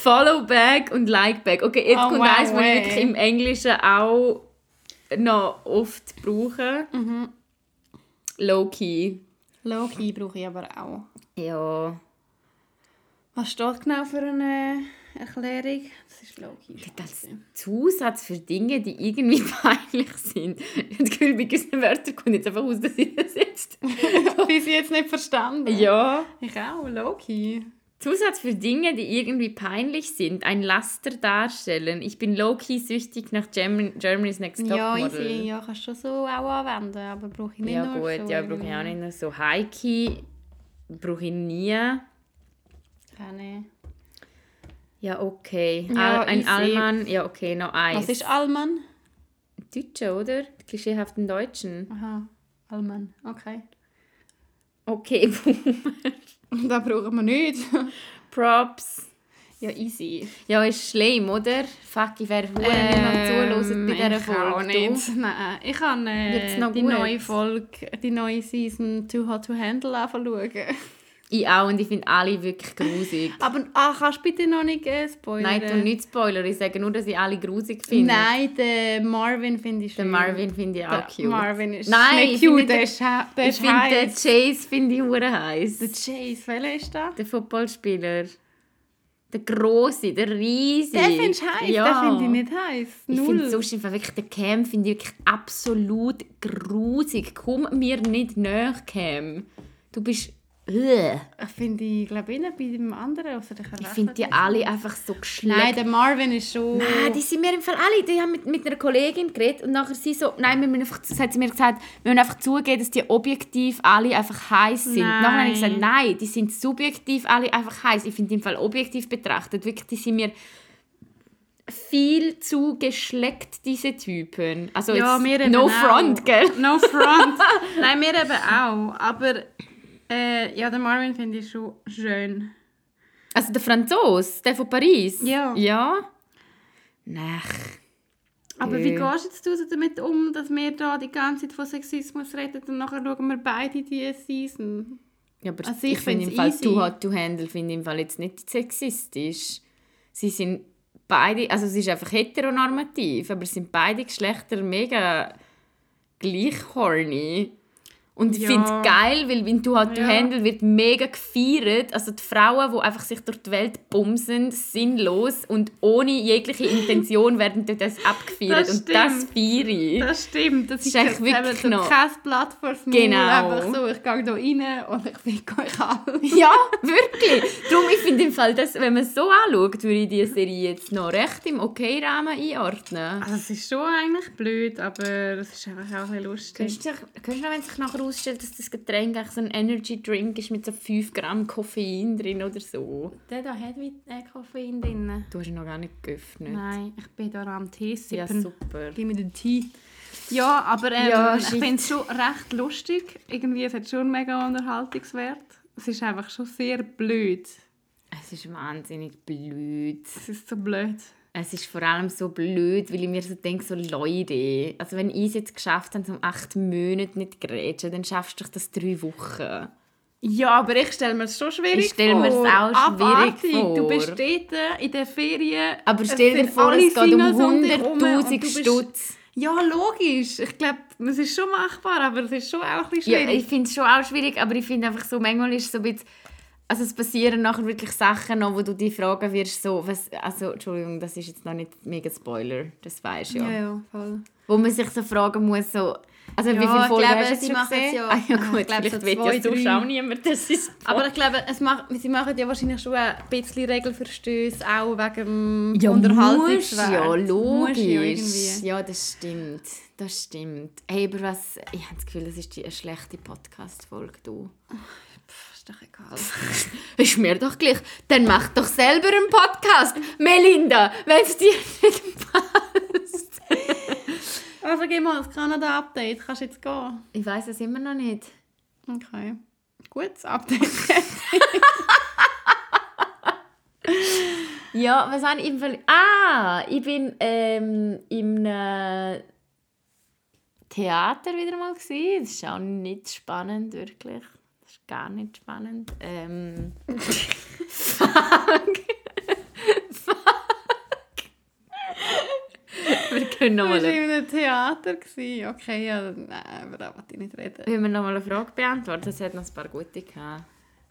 Follow back und like back. Okay, jetzt Oh, kommt wow, eins, was ich wirklich im Englischen auch noch oft brauche. Mhm. Low-key. Low-key brauche ich aber auch. Ja. Was steht genau für eine Erklärung? Das ist Low-key. Als Zusatz für Dinge, die irgendwie *laughs* peinlich sind. Ich habe das Gefühl, bei gewissen Wörtern kommt jetzt einfach aus, dass ich das jetzt... *laughs* Bis jetzt nicht verstanden. Ja. Ich auch, Low-key. Zusatz für Dinge, die irgendwie peinlich sind. Ein Laster darstellen. Ich bin low-key süchtig nach German, Germany's Next Top Ja, Model. easy. Ja, kannst du so auch anwenden, aber brauche ich nicht Ja nur gut, so ja, brauche ich auch nicht noch so High-Key. Brauche ich nie. Keine. Ja, okay. Ja, Al ein. Allmann. Ja, okay, noch eins. Was ist Allmann? Deutsche, oder? Die klischeehaften Deutschen. Aha, Allmann. Okay. Okay, *laughs* Da brauchen wir nicht. *laughs* Props. Ja, easy. Ja, ist schlimm, oder? Fuck, ich wäre hure nicht mehr zuhören bei dieser Ähm, ich Folge. auch du. nicht. Nein, ich kann äh, noch die gut? neue Folge, die neue Season Too Hot to Handle anschauen. Ich auch und ich finde alle wirklich grusig. *laughs* Aber ah, kannst du bitte noch nicht äh, spoilern? Nein, ich tu nicht Spoiler, ich sage nur, dass ich alle grusig finde. Nein, den Marvin finde ich Den schön. Marvin finde ich auch Der cute. Marvin ist Nein, nicht ich cute, der den- ist, der ich finde den. Chase finde ich hure heiß. Der Chase, welcher ist das? Der Footballspieler. Der große, der riesige. Den findest du heiß, Ja. den finde ich nicht heiß. Ich Null. finde sonst einfach wirklich den Cam finde ich wirklich absolut grusig. Komm mir nicht näher, Cam. Du bist... Ich finde, ich glaube, ihn bei dem anderen. Also Ich finde die alle einfach so geschleckt. Nein, der Marvin ist schon... Nein, die sind mir im Fall alle, die haben mit, mit einer Kollegin geredet und nachher sie so, nein, wir müssen einfach, das hat sie mir gesagt, wir müssen einfach zugeben, dass die objektiv alle einfach heiß sind. Nein. Nachher habe ich gesagt, nein, die sind subjektiv alle einfach heiß. Ich finde im Fall objektiv betrachtet, wirklich, die sind mir viel zu geschleckt, diese Typen. Also Ja, jetzt, no auch. front, gell? No front. *laughs* Nein, wir eben auch. Aber äh, ja, den Marvin finde ich schon schön. Also der Franzos, der von Paris. Ja. Ja? Nein. Aber Nö. wie gehst jetzt du damit um, dass wir da die ganze Zeit von Sexismus reden und nachher schauen wir beide die Season? Ja, aber Also ich, ich finde im Fall easy. Too Hot to Handle finde im Fall jetzt nicht sexistisch. Sie sind beide, also es ist einfach heteronormativ, aber es sind beide Geschlechter mega gleich horny. Und ich Ja. finde es geil, weil Too Hot to Ja. Handle wird mega gefeiert. Also die Frauen, die einfach sich durch die Welt bumsen, sinnlos und ohne jegliche Intention *laughs* werden dort das abgefeiert. Das und das feiere ich. Das stimmt. Das ist ist echt wirklich so noch- kein Blatt Maul. Genau. Einfach so, ich gehe da rein und ich fick euch alle. *laughs* Ja, wirklich. Darum, ich finde im Fall, dass, wenn man es so anschaut, würde ich diese Serie jetzt noch recht im okay Rahmen einordnen. Also es ist schon eigentlich blöd, aber es ist einfach auch ein bisschen lustig. Könntest du, könntest du, wenn sich nachher ausstellt, dass das Getränk eigentlich so ein Energy Drink ist mit so 5 Gramm Koffein drin oder so? Der da hat wie äh, Koffein drin. Du hast ihn noch gar nicht geöffnet. Nein, ich bin da am Tee Ja, sippen. super. Gib mir den Tee. Ja, aber ähm, Ja, ich finde es schon recht lustig. Irgendwie, es hat schon einen mega Unterhaltungswert. Es ist einfach schon sehr blöd. Es ist wahnsinnig blöd. Es ist so blöd. Es ist vor allem so blöd, weil ich mir so denke, so Leute, also wenn ich es jetzt geschafft habe, um acht Monate nicht zu grätschen, dann schaffst du das drei Wochen. Ja, aber ich stelle mir es schon schwierig Ich stelle mir es vor. auch schwierig Abartig. vor. Du bist dort in den Ferien. Aber stell dir vor, es geht um Sinos um dich herum und 100'000 du bist- Stutz. Ja, logisch. Ich glaube, es ist schon machbar, aber es ist schon auch ein bisschen Ja, schwierig. ich finde es schon auch schwierig, aber ich finde einfach so, manchmal ist es so ein bisschen, also es passieren nachher wirklich Sachen noch, wo du dich fragen wirst, so, was, also, Entschuldigung, das ist jetzt noch nicht mega Spoiler, das weißt du ja. ja, ja, voll. Wo man sich so fragen muss, so, also wie Ja, viele ich Folgen glaube, hast du sie machen es gesehen? ja- *laughs* ah, ja ich gut, glaube, vielleicht so wird ja zwei, drei. auch niemand, das ist *laughs* Aber ich glaube, es macht, sie machen ja wahrscheinlich schon ein bisschen Regelverstöße, auch wegen dem Ja, Unterhaltungswert. ja, logisch. ja. Ja, das stimmt. Das stimmt. Hey, aber was... Ich habe das Gefühl, das ist die, eine schlechte Podcast-Folge, du. Ist doch egal. *laughs* Ist mir doch gleich. Dann mach doch selber einen Podcast, Melinda, wenn es dir nicht passt. Also gib mal das Kanada-Update. Kannst du jetzt gehen? Ich weiß es immer noch nicht. Okay. Gut, das Update. *laughs* Ja, was habe ich im Fall... Ah, ich bin ähm, im äh, Theater wieder mal gewesen. Das ist auch nicht spannend, wirklich. Das gar nicht spannend. Ähm, fuck. *laughs* fuck. Wir können Du noch warst mal... in einem Theater. Gewesen. Okay, ja, nein, über das wollte ich nicht reden. Wollen wir noch mal eine Frage beantworten? Es hat noch ein paar gute gehabt.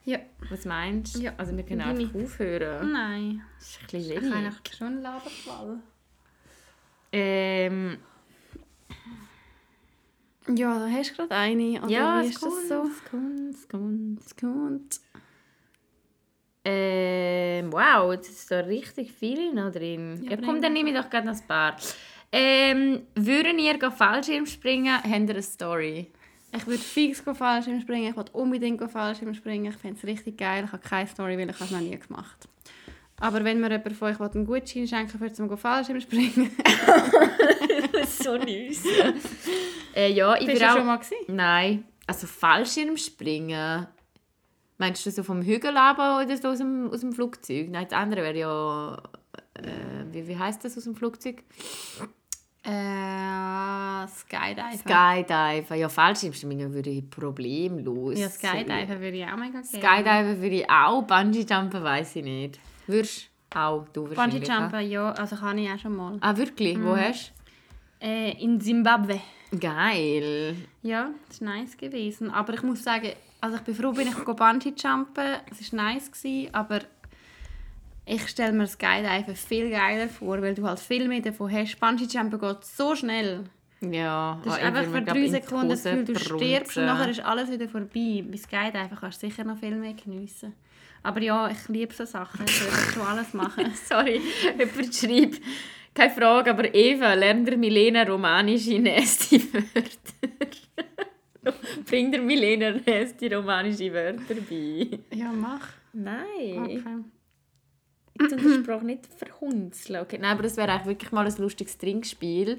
Ja. Was meinst du? Ja. Also wir können Deine. einfach aufhören. Nein. Das ist ein bisschen Ich wenig. habe eigentlich schon einen Laberfall. Ähm, Ja, da hast du gerade eine. Oder ja, wie es ist das so? Es kommt, es kommt. Es kommt. Ähm, wow, jetzt ist da richtig viel noch drin. Ja, Ja, komm, dann nehme ich doch gerade noch ein paar. Ähm, würden ihr Fallschirm springen? Habt ihr eine Story? Ich würde fix Fallschirm springen. Ich würde unbedingt Fallschirm springen. Ich fände es richtig geil. Ich habe keine Story, weil ich es noch nie gemacht Aber wenn mir jemand von euch einen Gutschein schenken will, zum Fallschirm springen, *laughs* so nice. *laughs* äh, ja, ich bist du auch... schon mal gewesen? Nein, also Fallschirm springen. Meinst du so vom Hügel runter oder so aus dem, aus dem Flugzeug? Nein, das andere wäre ja... Äh, wie, wie heisst das aus dem Flugzeug? Äh, Skydiver. Skydiver. Ja, Fallschirmspringen würde ich problemlos. ja, Skydiver würde ich auch mega gerne. Skydiver würde ich auch. Bungee-Jumpen weiß ich nicht. Würdest auch du wahrscheinlich. Bungee Jumpen, ja, also kann ich auch schon mal. Ah, wirklich? Wo hast Äh, in Zimbabwe. Geil. Ja, das war nice gewesen. Aber ich muss sagen, also ich bin froh, bin ich Bungee Jumpen. Es war nice, gewesen, aber ich stelle mir Skydiver viel geiler vor, weil du halt viel mehr davon hast. Bungee Jumpen geht so schnell. Ja. Das ist ah, einfach für drei Sekunden das Gefühl, du stirbst und nachher ist alles wieder vorbei. Bei Skydiver kannst du sicher noch viel mehr geniessen. Aber ja, ich liebe so Sachen. Ich würde schon alles machen. *laughs* Sorry, jemand schreibt, keine Frage, aber Eva, lernt der Milena romanische nächste *laughs* Wörter? Bringt der Milena nächste romanische Wörter bei? Ja, mach. Nein. Okay. Jetzt und Spruch nicht verhunzeln. Okay. Nein, aber das wäre eigentlich wirklich mal ein lustiges Trinkspiel.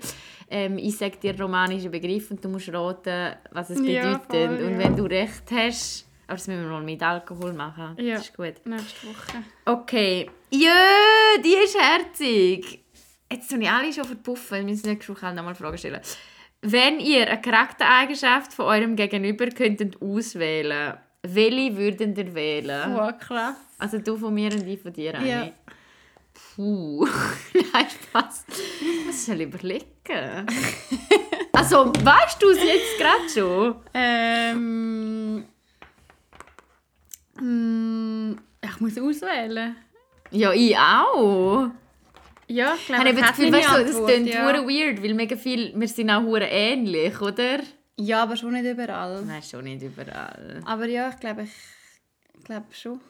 Ähm, ich sage dir romanische Begriff und du musst raten, was es Ja, bedeutet. voll, und ja. wenn du recht hast, aber das müssen wir mal mit Alkohol machen. Ja. Das ist gut. Nächste Woche. Okay. Jö, die ist herzig. Jetzt tun ich alle schon verpuffen. Wir müssen nächste Woche noch mal Fragen stellen. Wenn ihr eine Charaktereigenschaft von eurem Gegenüber könntet auswählen, welche würdet ihr wählen? Oh, krass. Also du von mir und ich von dir eine. Ja. Puh. *laughs* Nein, Spaß. Was soll ich überlegen? *laughs* also, weißt du es jetzt gerade schon? Ähm. mm, Ich muss auswählen. Ja, ich auch. Ja, ich Ich glaube, habe eben das Gefühl, weißt du, das klingt ja. weird, weil mega viel, wir sind auch hure ähnlich, oder? ja, aber schon nicht überall. Nein, schon nicht überall. Aber ja, ich glaube, ich, ich glaube schon.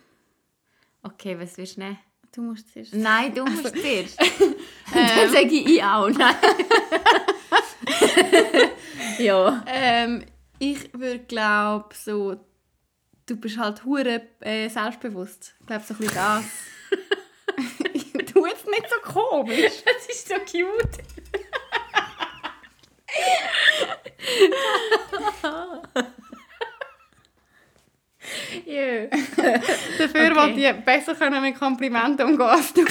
Okay, was willst du nehmen? Du musst zuerst. Nein, du musst zuerst. *laughs* Dann sage ich ich auch. Nein. *laughs* ja. Ähm, ich würde glaube so, du bist halt hure äh, selbstbewusst. Ich glaube so ein bisschen das. Jetzt nicht so komisch. *laughs* Das ist so cute. *laughs* ja. Dafür Okay. wollte ich besser können mit Komplimenten umgehen als du.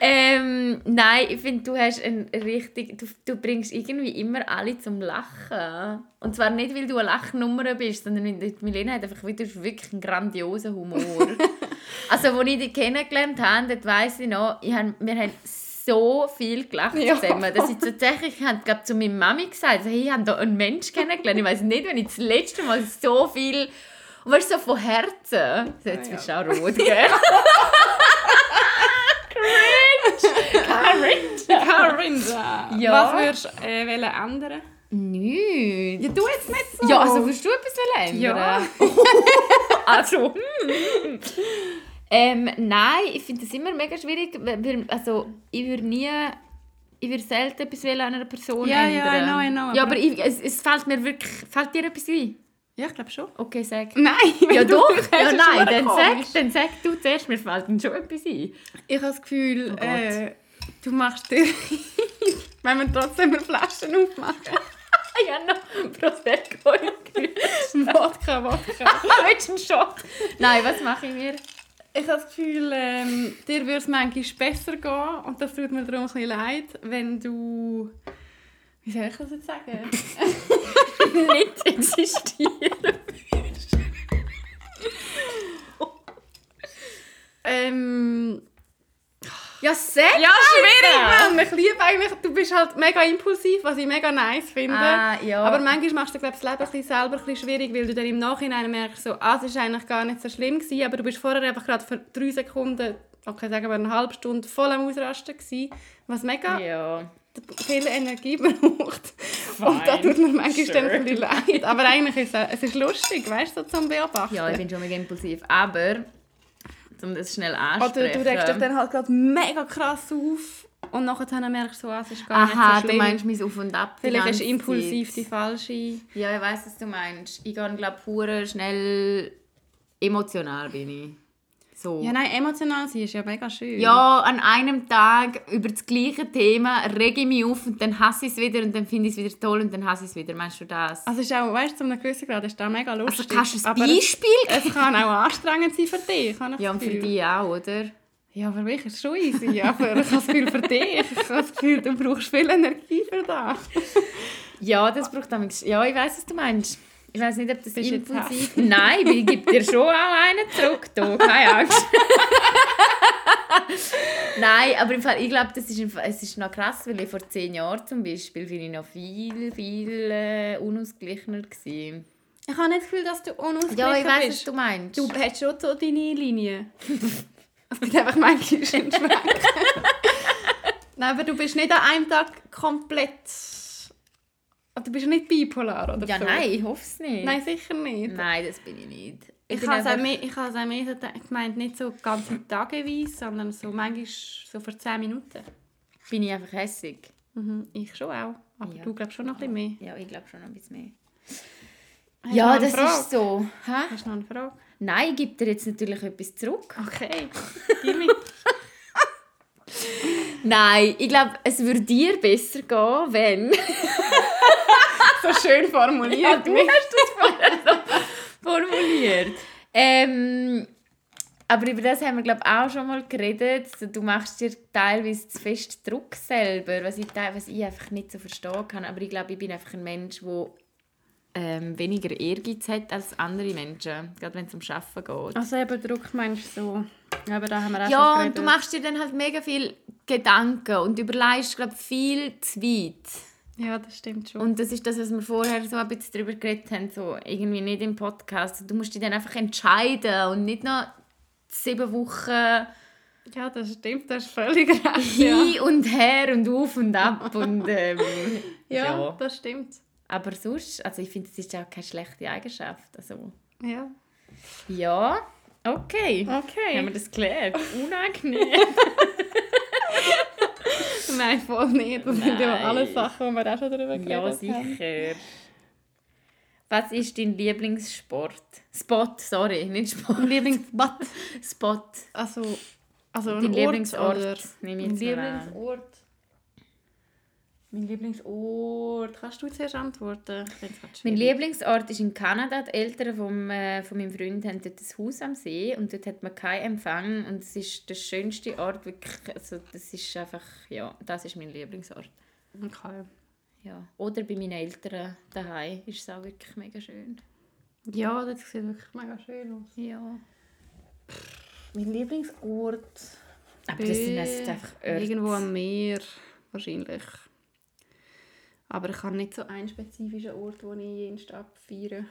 Ähm, nein, ich finde, du hast ein richtig, du, du bringst irgendwie immer alle zum Lachen. Und zwar nicht, weil du eine Lachnummer bist, sondern Milena hat einfach wieder wirklich einen grandiosen Humor. *laughs* also, als ich dich kennengelernt habe, dort weiss ich noch, ich hab, wir haben so viel gelacht Ja. zusammen, dass ich tatsächlich, ich habe glaub, zu meiner Mami gesagt, also, ich habe da einen Menschen kennengelernt. Ich weiß nicht, wenn ich das letzte Mal so viel, und weißt du, so von Herzen. Jetzt Ja. bist du auch rot, gell? Cringe! Carinda. Ja. Was würdest du äh, wollen ändern? Nichts. Ja, du jetzt nicht so. Ja, also willst du etwas ändern? Ja. *laughs* *laughs* also, hm. Ähm, Nein, ich finde das immer mega schwierig. weil- Also, ich würde nie... Ich würde selten etwas an einer Person Ja, ändern. ja, I know, I know, Ja, aber- ich, es, es fällt mir wirklich... Fällt dir etwas ein? Ja, ich glaube schon. Okay, sag. Nein, *laughs* Ja doch, ja nein, dann komisch. sag, dann sag du zuerst, mir fällt dann schon etwas ein. Ich habe das Gefühl, Oh äh, du machst dir... *laughs* wenn wir trotzdem eine Flaschen aufmachen. *laughs* Ja, noch Prosecco Wodka, Wodka. Willst du einen Shot? Nein, was mache ich mir? Ich habe das Gefühl, ähm, dir würde es manchmal besser gehen und das tut mir darum ein bisschen leid, wenn du... Wie soll ich das jetzt sagen? *laughs* nicht existieren. *laughs* ähm, Ja, sag ja, schwierig, Mann! Ich liebe eigentlich, du bist halt mega impulsiv, was ich mega nice finde. Ah, ja. Aber manchmal machst du glaub, das Leben ein bisschen selber ein bisschen schwierig, weil du dann im Nachhinein merkst, so, ah, es war eigentlich gar nicht so schlimm, gewesen, aber du bist vorher einfach gerade für drei Sekunden, okay, sagen wir eine halbe Stunde, voll am Ausrasten gewesen, was mega Ja. viel Energie *laughs* braucht. Und da tut mir manchmal dann ein bisschen leid. Aber eigentlich ist es, es ist lustig, weißt du, so zum Beobachten. ja, ich bin schon mega impulsiv. Aber, um das schnell Oder ansprechen... du regst dich dann halt gerade mega krass auf und nachher merkst du so, es ist gar Aha, nicht so du schlimm. meinst mein Auf und Ab Vielleicht ist impulsiv Zeit. die falsche. Ja, ich weiß was du meinst. Ich gehe, glaube ich, schnell emotional bin ich. So. Ja, nein, emotional sein ist ja mega schön. Ja, an einem Tag über das gleiche Thema rege ich mich auf und dann hasse ich es wieder und dann finde ich es wieder toll und dann hasse ich es wieder. Meinst du das? Also ist auch, weißt du, zu einem gewissen Grad ist das mega lustig. Also kannst du ein Beispiel es, es kann auch anstrengend sein für dich. Ja, und für dich auch, oder? Ja, für mich ist es schon easy, aber ich habe das Gefühl für dich. Ich habe das Gefühl, du brauchst viel Energie für das. Ja, das braucht manchmal... Ja, ich weiß, was du meinst. Ich weiß nicht, ob das Bist impulsiv... *laughs* Nein, weil ich gebe dir schon auch einen zurück, da. keine Angst. *laughs* Nein, aber im Fall, ich glaube, das ist, es ist noch krass, weil ich vor zehn Jahren zum Beispiel bin ich noch viel, viel äh, unausgeglichener gewesen. Ich habe nicht das Gefühl, dass du unausgeglichen Ja, ich weiß, was bist. du meinst. Du hast schon so deine Linie. *laughs* es gibt einfach manchmal einen Schwenk. Nein, aber du bist nicht an einem Tag komplett... Du bist nicht bipolar, oder ja, so? nein, ich hoffe es nicht. Nein, sicher nicht. Nein, das bin ich nicht. Ich habe es einfach- ich habe es auch mehr so gemeint, nicht so ganze tageweise, sondern so manchmal so für 10 Minuten. bin ich einfach hässig. Mhm, ich schon auch. Aber Ja. du glaubst schon noch ein bisschen mehr. Ja, ich glaube schon noch ein bisschen mehr. Hast ja, das Frage? ist so. Hä? Hast du noch eine Frage? Nein, ich gebe dir jetzt natürlich etwas zurück. Okay, *laughs* gib mir. Nein, ich glaube, es würde dir besser gehen, wenn... *laughs* so schön formuliert. du hast das vorher *laughs* so formuliert. Ähm, aber über das haben wir glaube auch schon mal geredet. Du machst dir teilweise zu fest Druck selber, was ich, was ich einfach nicht so verstehen kann. Aber ich glaube, ich bin einfach ein Mensch, der ähm, weniger Ehrgeiz hat als andere Menschen, gerade wenn es um Arbeiten geht. Also eben Druck meinst du so. Ja, aber da haben wir auch Ja, schon und du machst dir dann halt mega viel Gedanken und überlegst, glaube viel zu weit. Ja, das stimmt schon. Und das ist das, was wir vorher so ein bisschen darüber geredet haben, so irgendwie nicht im Podcast. Du musst dich dann einfach entscheiden und nicht noch sieben Wochen ja, das stimmt, das ist völlig recht. Ja, *laughs* hin und her und auf und ab *laughs* und ähm, ja, ja. das stimmt. Aber sonst, also ich finde, das ist ja auch keine schlechte Eigenschaft. Also, Ja. ja, okay. Okay. Haben wir das geklärt? *laughs* Unangenehm. *laughs* Nein, voll nicht. Das sind ja alle Sachen, die wir auch schon darüber geredet ja, haben. sicher. Was ist dein Lieblingssport? Spot, sorry, nicht Sport. Lieblingsbad. Spot. Also, also Dein ein Lieblingsort, Ort oder? nehme ich Mein jetzt mal an. Lieblingsort. Mein Lieblingsort. Kannst du zuerst antworten? Mein. Lieblingsort ist in Kanada. Die Eltern vom, äh, von meinem Freund haben dort ein Haus am See und dort hat man keinen Empfang und es ist der schönste Ort, wirklich, also das ist einfach, ja, das ist mein Lieblingsort. Okay. Ja. Oder bei meinen Eltern daheim ist es auch wirklich mega schön. Ja, das sieht wirklich mega schön aus. Ja. Mein Lieblingsort. Aber das sind also Äh, einfach Orte. Irgendwo am Meer, wahrscheinlich. Aber ich habe nicht so einen spezifischen Ort, wo ich jeden Tag feiere.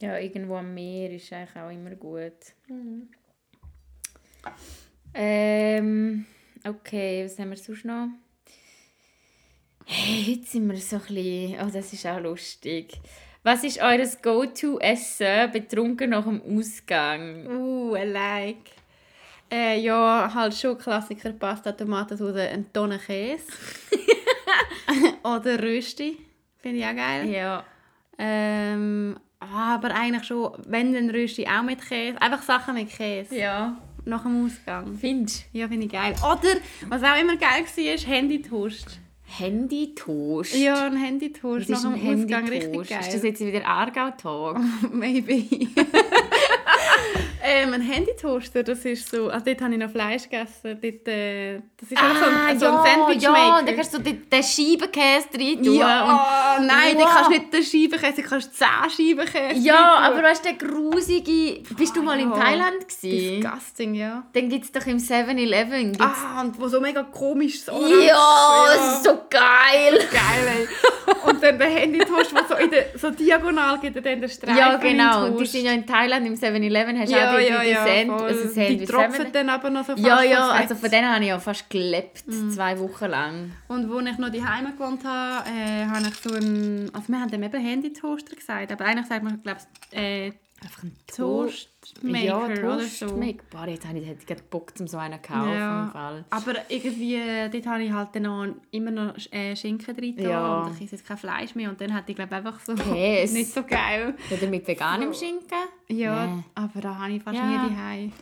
Ja, irgendwo am Meer ist eigentlich auch immer gut. Ähm, okay, was haben wir sonst noch? Hey, heute sind wir so ein bisschen... Oh, das ist auch lustig. Was ist eures Go-To-Essen betrunken nach dem Ausgang? Uh, I like. Äh, ja, halt schon Klassiker, Pasta, Tomatensauce, ein Tonnen Käse. *laughs* Oder Rösti, finde ich auch geil. Ja. Ähm, aber eigentlich schon, wenn dann Rösti auch mit Käse. Einfach Sachen mit Käse. Ja. Nach dem Ausgang. Findest Ja, finde ich geil. Oder, was auch immer geil war, ist Handytoast. Handy-Toast? Ja, ein Handytoast nach dem Ausgang, richtig geil. Ist das jetzt wieder Aargau-Tag? *laughs* Maybe. *laughs* ähm, ein Handytoaster, das ist so... Also dort habe ich noch Fleisch gegessen. Dort, äh, das ist einfach so ein, so ein ja, Sandwich-Maker. ja, und dann kannst du den, den Scheibenkäse rein tun. Ja, und, nein, Wow. du kannst nicht den Scheibenkäse, du kannst 10 Scheibenkäse Ja, aber weißt du, der grusige... Bist du mal in ja. Thailand gewesen? Disgusting, ja. Dann gibt es doch im 7-Eleven... gibt's- Ah, und wo so mega komisch so ja, ist so geil! geil, ey. Und dann der Handytoast, der so, in der, so diagonal geht, dann der Streifen Ja, in genau. Und die sind ja in Thailand im 7-Eleven, hast ja, auch ja, die, die ja, Sand, also Die Sandwich tropfen 7 dann aber noch so fast Ja, ja, also von denen habe ich ja fast gelebt, zwei Wochen lang. Und als ich noch daheim gewohnt habe, äh, habe ich so einen... Also wir haben dem eben Handytoaster gesagt, aber eigentlich sagt man, glaube ich, äh, Einfach ein Toastmaker ja, oder so. Toastmaker. Boah, jetzt hätte ich, hätte ich gerade Bock, um so einen zu kaufen. Ja. Fall. Aber irgendwie, dort habe ich halt dann immer noch äh, Schinken drin Ja. und ich esse jetzt kein Fleisch mehr und dann hatte ich glaube einfach so Käse. *laughs* nicht so geil. Oder mit veganem So. Schinken? Ja, Nee. aber da habe ich fast Ja. nie daheim.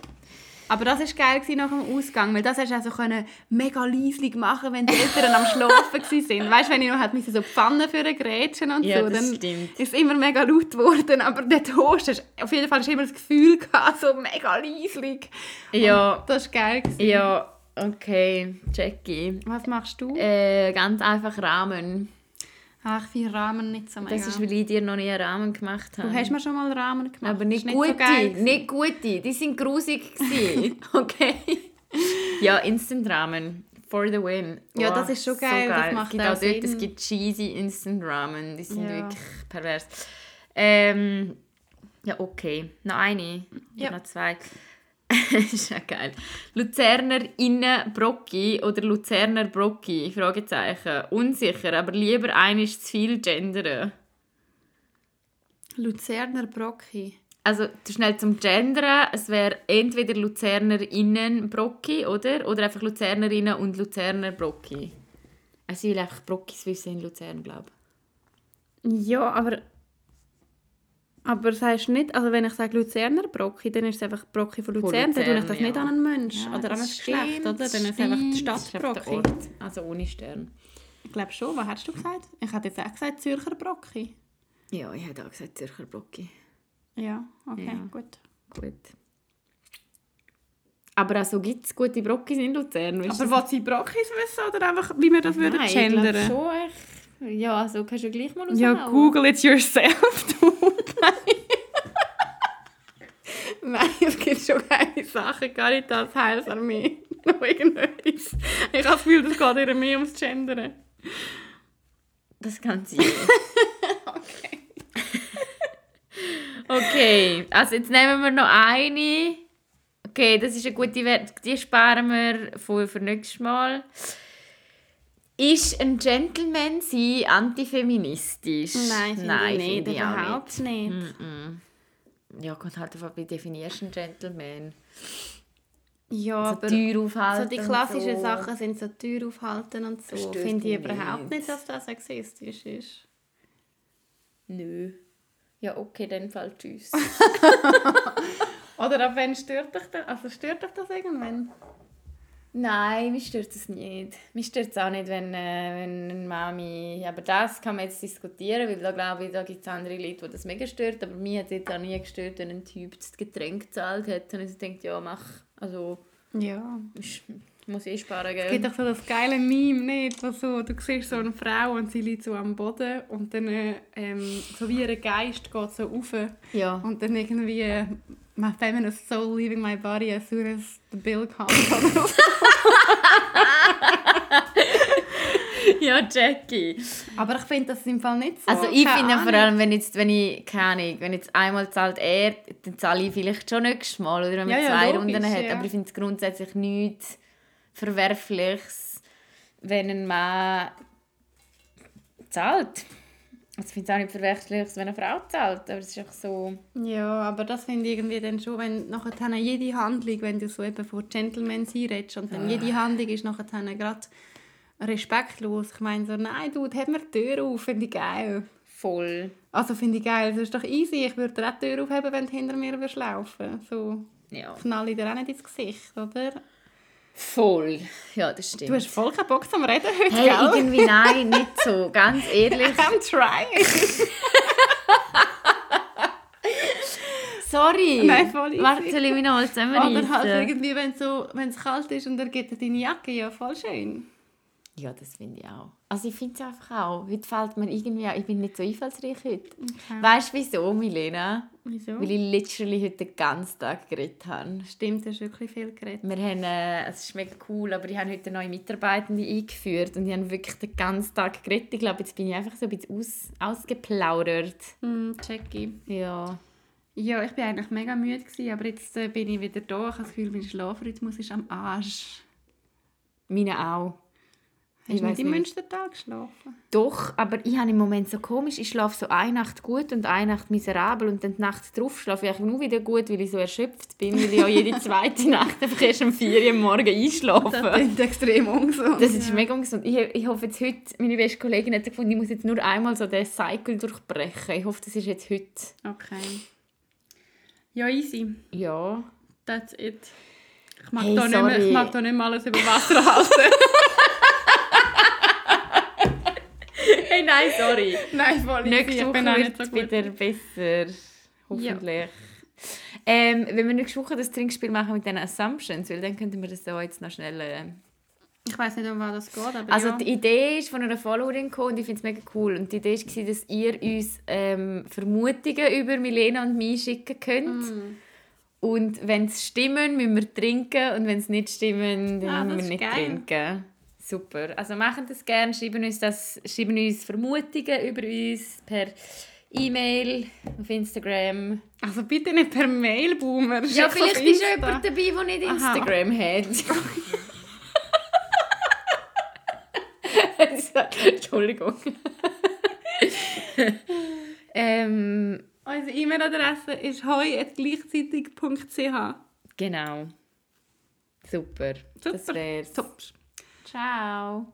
Aber das war geil nach dem Ausgang, weil das hast du also können mega leislich machen, wenn die Eltern am Schlafen waren. Weißt du, wenn ich noch müssen so Pfannen für Grätschen und Ja, so, dann stimmt. ist es immer mega laut geworden. Aber der Toast, hast, auf jeden Fall hast du immer das Gefühl gehabt, so mega leislich. Ja, Das war geil. Gewesen. ja, okay, Jackie. Was machst du? Äh, ganz einfach Rahmen. Ach, ich finde Ramen nicht so mega. Das ist, weil ich dir noch nie einen Rahmen gemacht habe. du hast mir schon mal Ramen gemacht. Aber nicht Ist gute, so geil nicht gute. Die sind grusig *laughs* okay. Ja, Instant Ramen. For the win. Ja, Boah, das ist schon so geil, das macht es gibt auch dort, es gibt cheesy Instant Ramen. Die sind Ja. wirklich pervers. Ähm, ja, okay. Noch eine. Ja. Noch zwei. *laughs* ist ja geil. Luzerner Innen Brocki oder Luzerner Brocki? Fragezeichen. Unsicher, aber lieber eines zu viel gendern. Luzerner Brocki. Also schnell zum Gendern, es wäre entweder Luzernerinnen Brocki, oder? Oder einfach Luzernerinnen und Luzerner Brocki. Also ich will einfach Brockis wissen in Luzern, glaube Ja, aber. Aber sagst nicht, also wenn ich sage Luzerner Brocki, dann ist es einfach Brocki von Luzern, dann tue ich das Luzern, nicht ja. an einen Mensch Ja, oder an ein Geschlecht, oder? Dann ist es einfach die. Stadt Brocki. Also ohne Stern. Ich glaube schon, was hast du gesagt? Ich hätte jetzt auch gesagt Zürcher Brocki. Ja, ich hätte auch gesagt Zürcher Brocki. Ja, okay, Ja. gut. Gut. Aber auch so gibt es gute Brockis in Luzern. weißt Aber was sie Brockis wissen oder einfach, wie wir das würden Nein, ich glaube gendern? schon. Ich, ja, also kannst du gleich mal Ja, raushauen. google it yourself, *laughs* du. Nein, es gibt schon geile Sachen, gar nicht als Heilsarmee. *laughs* Noch irgendetwas. Ich habe das Gefühl, das geht ihr mehr ums Gendern. Das kann sein. *laughs* okay. okay, also jetzt nehmen wir noch eine. Okay, das ist eine gute Wert. Die sparen wir für, für nächstes Mal. Ist ein Gentleman sein antifeministisch? Nein, Nein, ich nicht, finde ich überhaupt nicht. Mm-mm. Ja, kommt halt davon, wie definierst du einen Gentleman? Ja, So aber Tür aufhalten so die klassischen so. Sachen sind so Tür aufhalten und so. Stört Finde ich überhaupt nicht. nicht, dass das sexistisch ist. Nö. Ja, okay, dann Fall tschüss. *laughs* Oder ab wann stört dich das? Also stört dich das irgendwann? Nein, mich stört es nicht. Mich stört es auch nicht, wenn, äh, wenn eine Mami... Aber das kann man jetzt diskutieren, weil da glaube ich, da gibt es andere Leute, die das mega stört. Aber mich hat es jetzt auch nie gestört, wenn ein Typ das Getränk gezahlt hat. Und ich denke, ja, mach. Also, Ja. ich muss eh sparen, Es gibt gell? doch so das geile Meme, nicht? Wo so, du siehst so eine Frau und sie liegt so am Boden und dann äh, ähm, so wie ein Geist geht so rauf Ja. und dann irgendwie äh, «My feminist soul leaving my body as soon as the bill comes». *laughs* ja, Jackie. Aber ich finde das im Fall nicht so. Also ich Keine finde vor allem, wenn jetzt, wenn ich, keine Ahnung, wenn jetzt einmal zahlt er, dann zahle ich vielleicht schon nächstes Mal, oder wenn man Ja, ja, zwei logisch, Runden hat. ja. Aber ich finde es grundsätzlich nichts Verwerfliches, wenn ein Mann zahlt. Also ich finde es auch nicht verwerflich, wenn eine Frau zahlt, aber es ist einfach so... Ja, aber das finde ich irgendwie dann schon, wenn nachher jede Handlung, wenn du so eben von Gentlemen redest und dann jede Handlung ist nachher gerade respektlos. Ich meine so, nein, du, heb mir die Tür auf, finde ich geil. Voll. Also finde ich geil, das ist doch easy. Ich würde dir auch die Tür aufheben, wenn du hinter mir würdest laufen So Ja. knall ich dir auch nicht ins Gesicht, oder? Voll. Ja, das stimmt. Du hast voll keinen Bock zum Reden heute, hey, gell? irgendwie nein, nicht so. *laughs* Ganz ehrlich. I'm trying. Sorry. Nein, voll easy. Warte, soll ich mich noch mal Oder zusammenreissen? halt irgendwie, wenn es so, wenn's kalt ist und er gibt dir deine Jacke, ja, voll schön. Ja, das finde ich auch. Also ich finde es einfach auch. Heute fällt mir irgendwie auch, ich bin nicht so einfallsreich heute. Weißt du wieso, Milena? Wieso? Weil ich literally heute den ganzen Tag geredet habe. Stimmt, du hast wirklich viel geredet. Wir haben, äh, es ist mega cool, aber ich habe heute neue Mitarbeitende eingeführt und ich habe wirklich den ganzen Tag geredet. Ich glaube, jetzt bin ich einfach so ein bisschen aus, ausgeplaudert. Hm, checky. Ja. Ja, ich war eigentlich mega müde, gewesen, aber jetzt äh, bin ich wieder da. Ich habe das Gefühl, mein Schlafrhythmus ist am Arsch. Meine auch. Hast Ich du nicht im. Münstertal geschlafen? Doch, aber ich habe im Moment so komisch, ich schlafe so eine Nacht gut und eine Nacht miserabel und dann die Nacht drauf schlafe ich nur wieder gut, weil ich so erschöpft bin, weil ich auch jede *laughs* zweite Nacht einfach erst um 4 Uhr am Morgen einschlafe. klingt extrem ungesund. Das ist mega ungesund. Ich, ich hoffe jetzt heute, meine beste Kollegin hat gefunden, ich muss jetzt nur einmal so den Cycle durchbrechen. Ich hoffe, das ist jetzt heute. Okay. Ja, easy. Ja. That's it. Ich mag, Hey, da, nicht mehr, ich mag da nicht mehr alles über Wasser halten. *laughs* *laughs* Hey, nein, sorry. *laughs* Nein, voll. Nächste Ich Woche auch wird so wieder besser. Hoffentlich. Ähm, wenn wir nächste Woche das Trinkspiel machen mit den Assumptions, weil dann könnten wir das so jetzt noch schnell... Äh... Ich weiß nicht, um was das geht, aber Also ja. die Idee ist von einer Followerin gekommen und ich finde es mega cool. Und die Idee war, dass ihr uns ähm, Vermutungen über Milena und mich schicken könnt. Mm. Und wenn es stimmen, müssen wir trinken und wenn es nicht stimmen, dann Ah, müssen wir nicht geil. trinken. Super. Also machen das gerne, schreiben uns, das, schreiben uns Vermutungen über uns per E-Mail, auf Instagram. Also bitte nicht per Mail, Boomer. Ja, vielleicht ist ja jemand dabei, der nicht Aha. Instagram hat. *laughs* Entschuldigung. ähm, Unsere E-Mail-Adresse ist heu.gleichzeitig.ch. genau. Super. Das Super. wär's. Top. Ciao.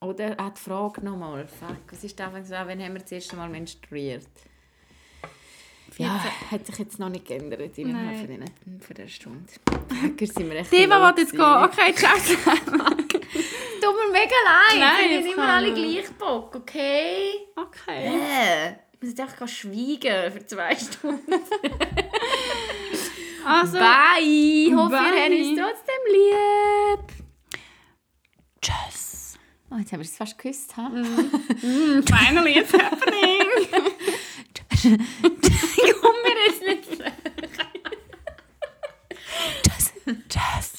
Oder ah, die Frage nochmal. Fuck, was ist wenn so, wann haben wir das erste Mal menstruiert? Ja, hat sich jetzt noch nicht geändert innerhalb Nein. von, diesen, von dieser Stunde. *laughs* Hacker sind wir echt laut will jetzt gehen. Okay, ciao. *laughs* Tut mir mega leid. Nein, wir haben immer alle gleich Bock, okay? Okay. Äh, ich muss einfach schweigen für zwei *laughs* Stunden. Also, Bye! Hoffe, Bye. ihr habt uns trotzdem lieb. Tschüss. Oh, jetzt haben wir es fast geküsst, ha? *laughs* finally it's happening. Komm mir jetzt nicht. Tschüss.